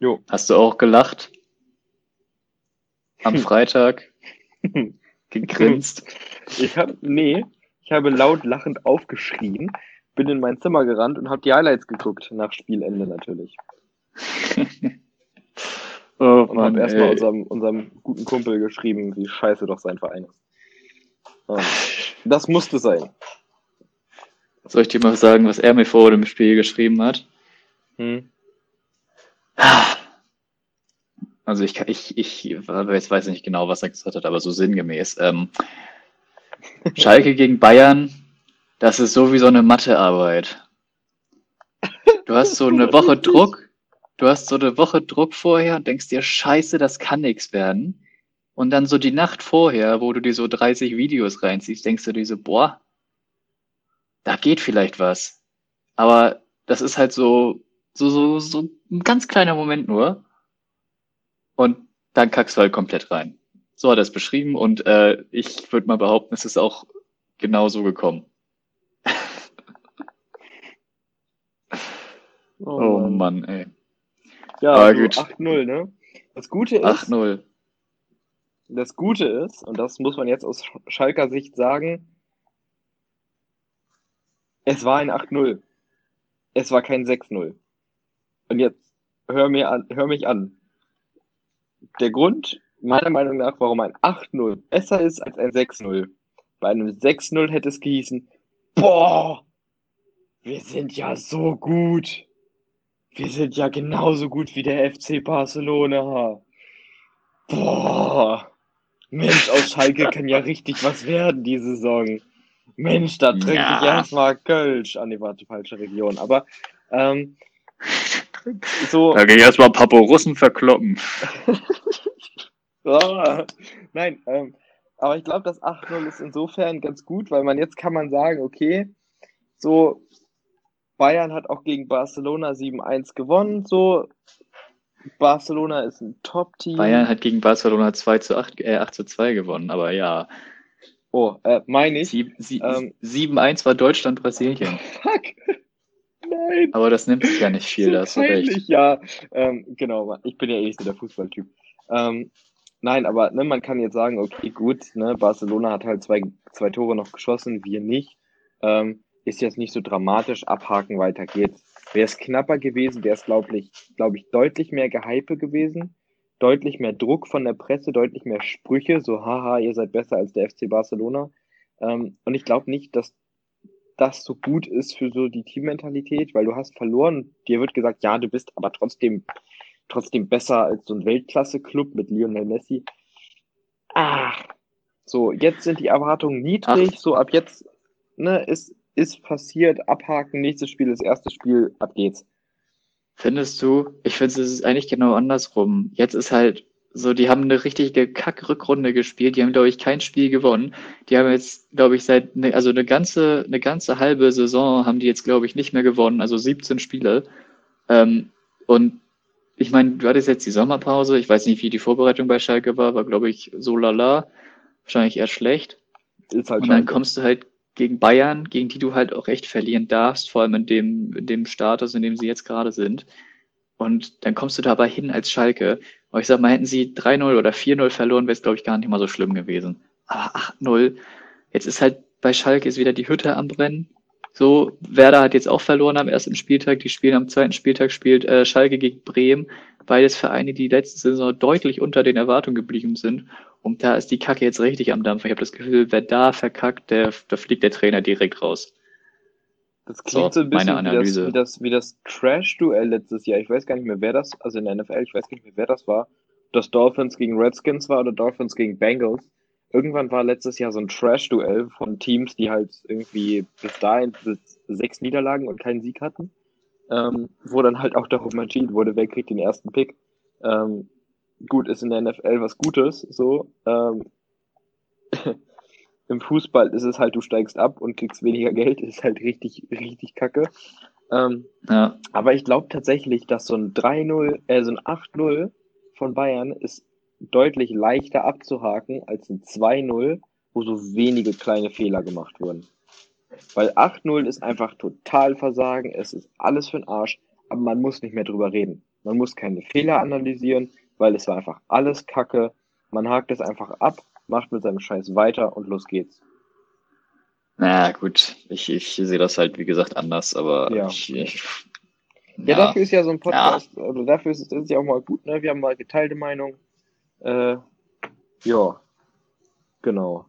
Jo. Hast du auch gelacht? Am Freitag? Gegrinst? Ich habe, nee, ich habe laut lachend aufgeschrien, bin in mein Zimmer gerannt und habe die Highlights geguckt, nach Spielende natürlich. Oh Und Mann, habe erstmal unserem, unserem guten Kumpel geschrieben, wie scheiße doch sein Verein ist. Ähm, Das musste sein. Soll ich dir mal sagen, was er mir vor dem Spiel geschrieben hat? Hm. Also ich, ich, ich jetzt weiß nicht genau, was er gesagt hat, aber so sinngemäß. Ähm, Schalke gegen Bayern, das ist so wie so eine Mathearbeit. Du hast so eine Woche Druck, du hast so eine Woche Druck vorher und denkst dir, scheiße, das kann nichts werden. Und dann so die Nacht vorher, wo du dir so 30 Videos reinziehst, denkst du dir so, boah, da geht vielleicht was. Aber das ist halt so, so, so, so ein ganz kleiner Moment nur. Und dann kackst du halt komplett rein. So hat er es beschrieben und äh, ich würde mal behaupten, es ist auch genau so gekommen. Oh Mann, ey. Ja, also gut. 8-0, ne? Das Gute ist, 8-0. das Gute ist, und das muss man jetzt aus Sch- Schalker Sicht sagen, es war ein 8-0. Es war kein 6-0. Und jetzt hör mir an, hör mich an. Der Grund, meiner Meinung nach, warum ein 8-0 besser ist als ein 6-0. Bei einem 6-0 hätte es gehießen, boah, wir sind ja so gut. Wir sind ja genauso gut wie der FC Barcelona. Boah. Mensch, aus Schalke kann ja richtig was werden diese Saison. Mensch, da trinke Ja. ich erstmal Kölsch. Ah, nee, warte, falsche Region. Aber, ähm, so, Da ging erstmal Papo Russen verkloppen. Ah, nein, ähm, aber ich glaube, das 8-0 ist insofern ganz gut, weil man jetzt kann man sagen, okay, so Bayern hat auch gegen Barcelona 7-1 gewonnen, so Barcelona ist ein Top-Team. Bayern hat gegen Barcelona 2 zu 8, äh, 8 zu 2 gewonnen, aber ja. Oh, äh, meine ich. Sieb- sie- Ähm. 7-1 war Deutschland-Brasilien. Fuck. Nein. Aber das nimmt sich ja nicht viel, so du recht. peinlich, ja. Ähm, genau, ich bin ja eh nicht so der Fußballtyp. Ähm, nein, aber ne, man kann jetzt sagen, okay, gut, ne, Barcelona hat halt zwei, zwei Tore noch geschossen, wir nicht. Ähm, ist jetzt nicht so dramatisch, abhaken, weiter geht's. Wäre es knapper gewesen, wäre es, glaube ich, glaub ich, deutlich mehr Gehype gewesen, deutlich mehr Druck von der Presse, deutlich mehr Sprüche, so haha, ihr seid besser als der FC Barcelona. Ähm, und ich glaube nicht, dass das so gut ist für so die Teammentalität, weil du hast verloren. Dir wird gesagt, ja, du bist aber trotzdem, trotzdem besser als so ein Weltklasse-Club mit Lionel Messi. Ach, so, jetzt sind die Erwartungen niedrig, so ab jetzt, ne, ist, ist passiert, abhaken, nächstes Spiel, das erste Spiel, ab geht's. Findest du? Ich finde, es ist eigentlich genau andersrum. Jetzt ist halt so, die haben eine richtige Kack-Rückrunde gespielt. Die haben, glaube ich, kein Spiel gewonnen. Die haben jetzt, glaube ich, seit, ne, also eine ganze, eine ganze halbe Saison haben die jetzt, glaube ich, nicht mehr gewonnen. Also 17 Spiele. Ähm, und ich meine, du hattest jetzt die Sommerpause. Ich weiß nicht, wie die Vorbereitung bei Schalke war. War, glaube ich, so lala. Wahrscheinlich eher schlecht. Ist halt Und dann kommst du halt gegen Bayern, gegen die du halt auch echt verlieren darfst, vor allem in dem, in dem Status, in dem sie jetzt gerade sind. Und dann kommst du dabei hin als Schalke. Und ich sag mal, hätten sie 3-0 oder 4-0 verloren, wäre es, glaube ich, gar nicht mal so schlimm gewesen. Aber 8-0, jetzt ist halt bei Schalke ist wieder die Hütte am Brennen. So, Werder hat jetzt auch verloren am ersten Spieltag. Die spielen am zweiten Spieltag, spielt äh, Schalke gegen Bremen. Beides Vereine, die letzte Saison deutlich unter den Erwartungen geblieben sind. Und da ist die Kacke jetzt richtig am Dampf. Ich habe das Gefühl, wer da verkackt, der, da fliegt der Trainer direkt raus. Das klingt So, so ein bisschen wie das, wie das, das Trash-Duell letztes Jahr. Ich weiß gar nicht mehr, wer das, also in der NFL, ich weiß gar nicht mehr, wer das war. Ob das Dolphins gegen Redskins war oder Dolphins gegen Bengals. irgendwann war letztes Jahr so ein Trash-Duell von Teams, die halt irgendwie bis dahin sechs Niederlagen und keinen Sieg hatten, ähm, wo dann halt auch darum entschieden wurde, wer kriegt den ersten Pick. Ähm, gut, ist in der NFL was Gutes, so. Ähm, Im Fußball ist es halt, du steigst ab und kriegst weniger Geld, ist halt richtig, richtig kacke. Ähm, ja. Aber ich glaube tatsächlich, dass so ein 3-0, äh, so ein 8-0 von Bayern ist deutlich leichter abzuhaken als ein 2-0, wo so wenige kleine Fehler gemacht wurden. Weil 8-0 ist einfach total Versagen, es ist alles für den Arsch, aber man muss nicht mehr drüber reden. Man muss keine Fehler analysieren, weil es war einfach alles Kacke. Man hakt es einfach ab, macht mit seinem Scheiß weiter und los geht's. Na gut, ich, ich sehe das halt, wie gesagt, anders, aber ja. ich, ich ja, ja, dafür ist ja so ein Podcast, ja. also dafür ist es ja auch mal gut, ne? Wir haben mal geteilte Meinung. Äh, ja, genau.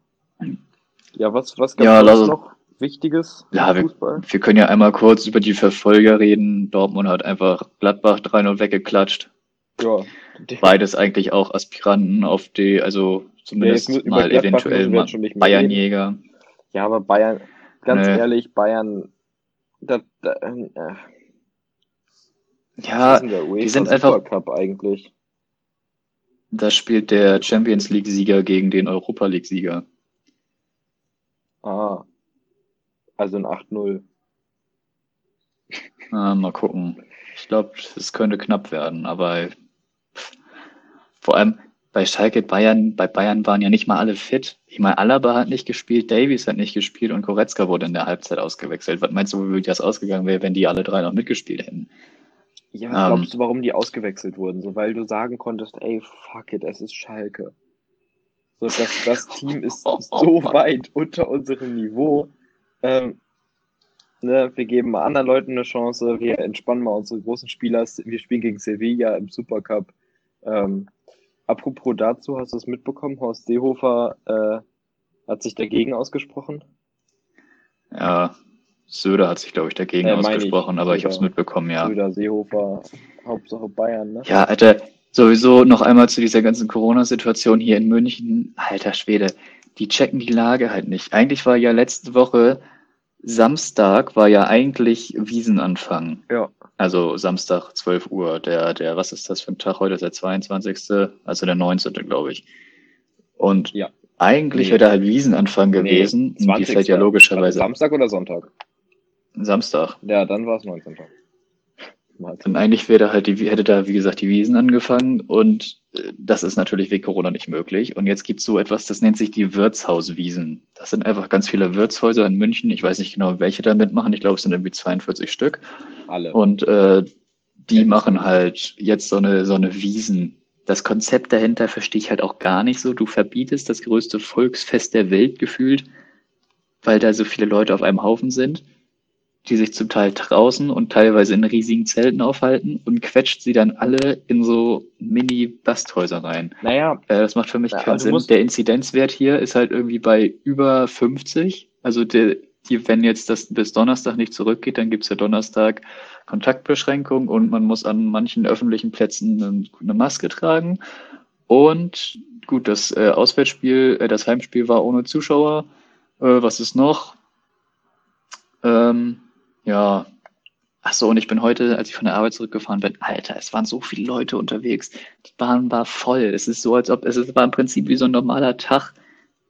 Ja, was, was gab ja, es noch Wichtiges ja, wir, wir, können ja einmal kurz über die Verfolger reden. Dortmund hat einfach Gladbach 3-0 weggeklatscht. Ja. Beides eigentlich auch Aspiranten auf die, also zumindest nee, mal eventuell mal Bayernjäger. Ja, aber Bayern, ganz nee. ehrlich, Bayern, da, da, äh, ja, die sind einfach Cup eigentlich. Da spielt der Champions League-Sieger gegen den Europa League-Sieger. Ah. Also ein 8-0. Ah, mal gucken. Ich glaube, es könnte knapp werden, aber vor allem bei Schalke Bayern, bei Bayern waren ja nicht mal alle fit. Ich meine, Alaba hat nicht gespielt, Davies hat nicht gespielt und Koretzka wurde in der Halbzeit ausgewechselt. Was meinst du, wie das ausgegangen wäre, wenn die alle drei noch mitgespielt hätten? Ja, was glaubst ähm, du, warum die ausgewechselt wurden? So, weil du sagen konntest, ey, fuck it, es ist Schalke. So, das, das Team ist so weit unter unserem Niveau. Ähm, ne, wir geben mal anderen Leuten eine Chance, wir entspannen mal unsere großen Spieler. Wir spielen gegen Sevilla im Supercup. Ähm, apropos dazu, hast du es mitbekommen? Horst Seehofer äh, hat sich dagegen ausgesprochen. Ja, Söder hat sich, glaube ich, dagegen äh, ausgesprochen, ich. aber Söder, ich habe es mitbekommen, ja. Söder, Seehofer, Hauptsache Bayern, ne? Ja, Alter, sowieso noch einmal zu dieser ganzen Corona-Situation hier in München. Alter Schwede, die checken die Lage halt nicht. Eigentlich war ja letzte Woche Samstag war ja eigentlich Wiesenanfang. Ja. Also Samstag 12 Uhr. Der, der, was ist das für ein Tag heute? Ist der 22. Also der 19. glaube ich. Und ja. eigentlich nee. wäre da halt Wiesenanfang gewesen. Nee, 20. Die fällt ja logischerweise. Samstag oder Sonntag? Samstag. Ja, dann war es 19. Und eigentlich wäre da halt die, hätte da, wie gesagt, die Wiesen angefangen und äh, das ist natürlich wegen Corona nicht möglich. Und jetzt gibt's so etwas, das nennt sich die Wirtshauswiesen. Das sind einfach ganz viele Wirtshäuser in München. Ich weiß nicht genau, welche da mitmachen. Ich glaube, es sind irgendwie 42 Stück. Alle. Und äh, die machen halt jetzt so eine, so eine Wiesen. Das Konzept dahinter verstehe ich halt auch gar nicht so. Du verbietest das größte Volksfest der Welt gefühlt, weil da so viele Leute auf einem Haufen sind die sich zum Teil draußen und teilweise in riesigen Zelten aufhalten und quetscht sie dann alle in so Mini-Basthäuser rein. Naja. Äh, das macht für mich keinen Sinn. Der Inzidenzwert hier ist halt irgendwie bei über 50. Also der, die, wenn jetzt das bis Donnerstag nicht zurückgeht, dann gibt's ja Donnerstag Kontaktbeschränkung und man muss an manchen öffentlichen Plätzen eine Maske tragen. Und gut, das äh, Auswärtsspiel, äh, das Heimspiel war ohne Zuschauer. Äh, was ist noch? Ähm, ja. Ach so, und ich bin heute, als ich von der Arbeit zurückgefahren bin, Alter, es waren so viele Leute unterwegs. Die Bahn war voll. Es ist so, als ob, es war im Prinzip wie so ein normaler Tag,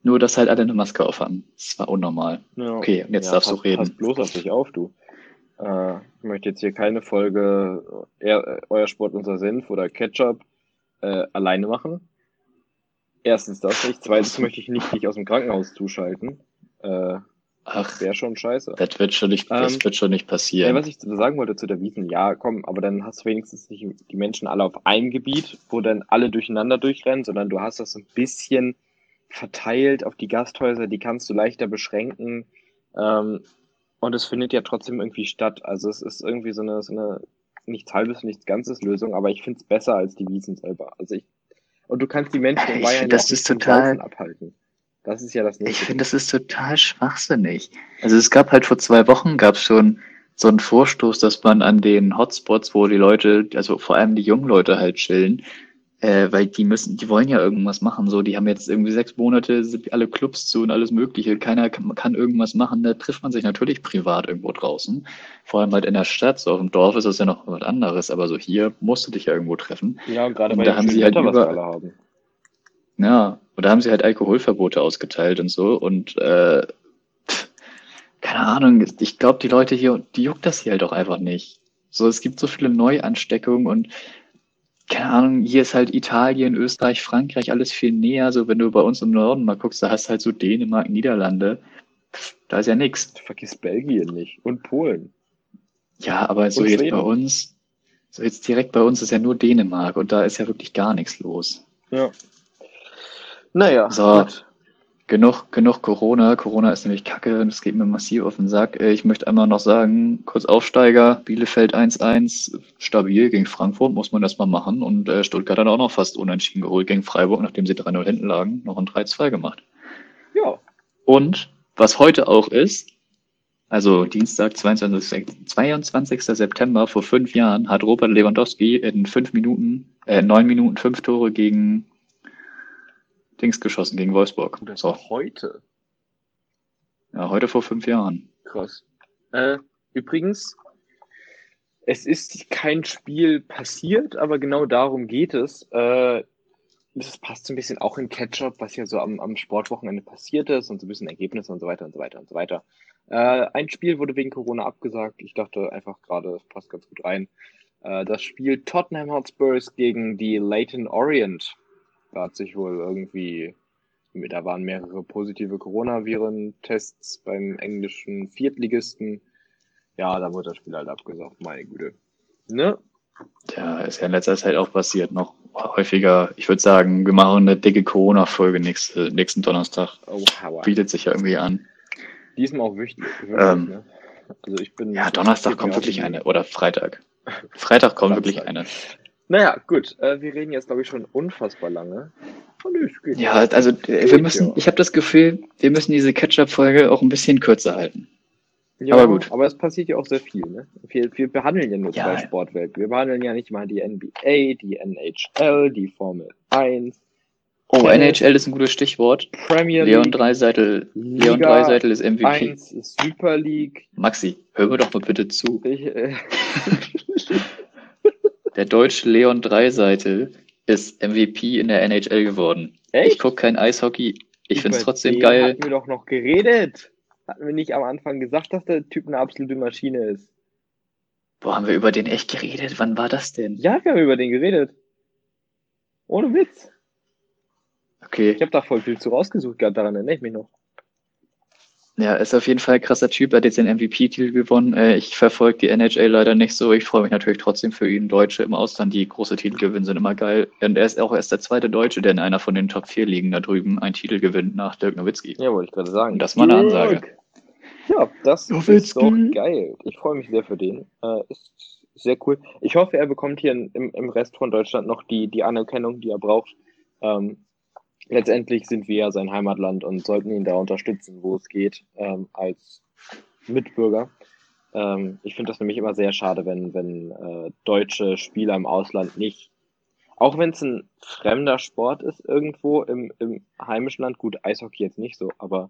nur dass halt alle eine Maske aufhaben. Es war unnormal. Ja. Okay, und jetzt ja, darfst pass, du reden. Pass bloß auf dich auf, du. Äh, ich möchte jetzt hier keine Folge er, Euer Sport, unser Senf oder Ketchup äh, alleine machen. Erstens das nicht. Zweitens möchte ich nicht dich aus dem Krankenhaus zuschalten. Äh, Ach, wäre schon scheiße. Das wird schon nicht, das ähm, wird schon nicht passieren. Ja, was ich sagen wollte zu der Wiesen, ja, komm, aber dann hast du wenigstens nicht die Menschen alle auf einem Gebiet, wo dann alle durcheinander durchrennen, sondern du hast das ein bisschen verteilt auf die Gasthäuser, die kannst du leichter beschränken. Ähm, und es findet ja trotzdem irgendwie statt. Also es ist irgendwie so eine, so eine nichts halbes, nichts ganzes Lösung, aber ich finde es besser als die Wiesen selber. Also ich, und du kannst die Menschen in Bayern das ist total abhalten. Das ist ja das nächste. Ich finde, das ist total schwachsinnig. Also es gab halt vor zwei Wochen gab es schon so einen Vorstoß, dass man an den Hotspots, wo die Leute, also vor allem die jungen Leute halt chillen, Äh, weil die müssen, die wollen ja irgendwas machen. So, die haben jetzt irgendwie sechs Monate, sind alle Clubs zu und alles Mögliche. Keiner kann, kann irgendwas machen. Da trifft man sich natürlich privat irgendwo draußen. Vor allem halt in der Stadt. So auf dem Dorf ist das ja noch was anderes. Aber so hier musst du dich ja irgendwo treffen. Ja, und gerade Und bei da haben sie halt Wetter, was wir über- alle haben. Ja, und da haben sie halt Alkoholverbote ausgeteilt und so. Und äh, keine Ahnung, ich glaube, die Leute hier, die juckt das hier halt auch einfach nicht. So, es gibt so viele Neuansteckungen und keine Ahnung, hier ist halt Italien, Österreich, Frankreich alles viel näher. So, wenn du bei uns im Norden mal guckst, da hast du halt so Dänemark, Niederlande. Da ist ja nichts. Vergiss Belgien nicht. Und Polen. Ja, aber so Und jetzt Schweden. bei uns, so jetzt direkt bei uns ist ja nur Dänemark und da ist ja wirklich gar nichts los. Ja. Naja, So. gut. Genug, genug Corona. Corona ist nämlich kacke und es geht mir massiv auf den Sack. Äh, Ich möchte einmal noch sagen, kurz Aufsteiger, Bielefeld 1-1, stabil gegen Frankfurt, muss man erstmal machen. Und äh, Stuttgart hat auch noch fast unentschieden geholt gegen Freiburg, nachdem sie 3-0 hinten lagen, noch ein 3-2 gemacht. Ja. Und was heute auch ist, also Dienstag, 22. 22. September vor fünf Jahren, hat Robert Lewandowski in fünf Minuten, äh, neun Minuten fünf Tore gegen Dings geschossen, gegen Wolfsburg. Das So, war heute. ja, heute vor fünf Jahren. Krass. Äh, übrigens, es ist kein Spiel passiert, aber genau darum geht es. Äh, das passt so ein bisschen auch in Ketchup, was ja so am, am Sportwochenende passiert ist und so ein bisschen Ergebnisse und so weiter und so weiter und so weiter. Äh, ein Spiel wurde wegen Corona abgesagt. Ich dachte einfach gerade, es passt ganz gut rein. Äh, das Spiel Tottenham Hotspurs gegen die Leighton Orient. Da hat sich wohl irgendwie, da waren mehrere positive Coronaviren-Tests beim englischen Viertligisten. Ja, da wurde das Spiel halt abgesagt, meine Güte. Ne? Ja, ist ja in letzter Zeit auch passiert, noch häufiger. Ich würde sagen, wir machen eine dicke Corona-Folge nächste, nächsten Donnerstag. Oh, Hauer. Bietet sich ja irgendwie an. Diesmal auch wichtig. wirklich, Ähm, ne? Also ich bin. Ja, Donnerstag kommt wirklich eine. Oder Freitag. Freitag kommt wirklich eine. Naja, gut. Äh, wir reden jetzt, glaube ich, schon unfassbar lange. Oh, geht Ja, also äh, wir müssen, ich habe das Gefühl, wir müssen diese Ketchup-Folge auch ein bisschen kürzer halten. Ja, aber gut. Aber es passiert ja auch sehr viel, ne? Wir, wir behandeln ja nur Ja. zwei Sportwelten. Wir behandeln ja nicht mal die NBA, die NHL, die Formel 1, Oh, Tennis. NHL ist ein gutes Stichwort. Premier Leon League, Dreiseitel, Leon Dreiseitel ist MVP. 1, Super League. Maxi, hör mir doch mal bitte zu. Ich, äh, Der deutsche Leon Dreiseitel ist MVP in der NHL geworden. Ich echt? gucke kein Eishockey. Ich find's Über trotzdem geil. Hatten wir doch noch geredet. Hatten wir nicht am Anfang gesagt, dass der Typ eine absolute Maschine ist? Boah, haben wir über den echt geredet? Wann war das denn? Ja, wir haben über den geredet. Ohne Witz. Okay. Ich habe da voll viel zu rausgesucht gehabt, daran erinnere ich mich noch. Ja, ist auf jeden Fall ein krasser Typ. Er hat jetzt den MVP-Titel gewonnen. Äh, Ich verfolge die NHL leider nicht so. Ich freue mich natürlich trotzdem für ihn. Deutsche im Ausland, die große Titel gewinnen, sind immer geil. Und er ist auch erst der zweite Deutsche, der in einer von den Top 4 Ligen da drüben einen Titel gewinnt nach Dirk Nowitzki. Ja, wollte ich gerade sagen. Und das war eine Ansage. Ja, das Nowitzki. ist doch geil. Ich freue mich sehr für den. Äh, ist sehr cool. Ich hoffe, er bekommt hier im, im Rest von Deutschland noch die, die Anerkennung, die er braucht. Ähm, letztendlich sind wir ja sein Heimatland und sollten ihn da unterstützen, wo es geht, ähm, als Mitbürger. Ähm, ich finde das nämlich immer sehr schade, wenn, wenn äh, deutsche Spieler im Ausland nicht, auch wenn es ein fremder Sport ist irgendwo im, im heimischen Land, gut, Eishockey jetzt nicht so, aber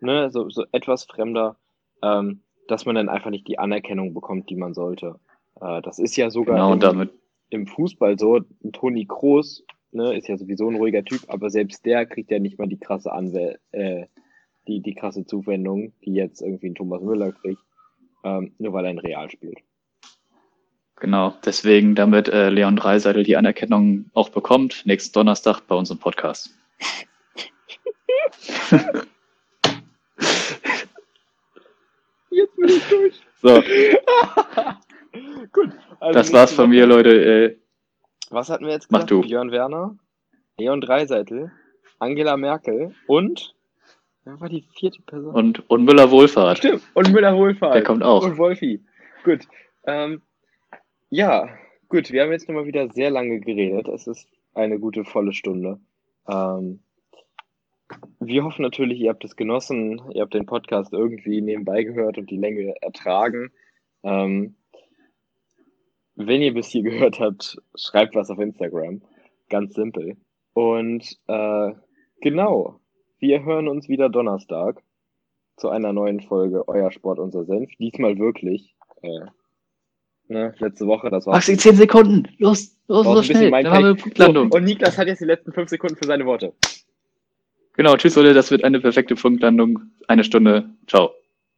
ne, so, so etwas fremder, ähm, dass man dann einfach nicht die Anerkennung bekommt, die man sollte. Äh, das ist ja sogar Genau, im, im Fußball so. Toni Kroos ne, ist ja sowieso ein ruhiger Typ, aber selbst der kriegt ja nicht mal die krasse Anwäl äh, die, die krasse Zuwendung, die jetzt irgendwie ein Thomas Müller kriegt, ähm, nur weil er in Real spielt. genau, deswegen, damit äh, Leon Dreiseitel die Anerkennung auch bekommt, nächsten Donnerstag bei uns im Podcast. Jetzt bin ich durch. So, Gut. Also das war's von mir, Leute. Äh, Was hatten wir jetzt Mach gesagt? du. Björn Werner, Leon Dreiseitel, Angela Merkel und wer war die vierte Person? und, und Müller Wohlfahrt. Stimmt. Und Müller Wohlfahrt. Der kommt auch. Und Wolfi. Gut. Ähm, ja, gut. Wir haben jetzt nochmal wieder sehr lange geredet. Es ist eine gute volle Stunde. Ähm, wir hoffen natürlich, ihr habt es genossen. Ihr habt den Podcast irgendwie nebenbei gehört und die Länge ertragen. Ähm, wenn ihr bis hier gehört habt, schreibt was auf Instagram. Ganz simpel. Und äh, genau, wir hören uns wieder Donnerstag zu einer neuen Folge Euer Sport, unser Senf. Diesmal wirklich. Äh, ne, letzte Woche, das war. Maxi, 10 Sekunden. Los, los, los, ein bisschen schnell. Dann haben wir. Punktlandung. So, und Niklas hat jetzt die letzten fünf Sekunden für seine Worte. Genau, tschüss, Leute. Das wird eine perfekte Punktlandung. Eine Stunde. Ciao.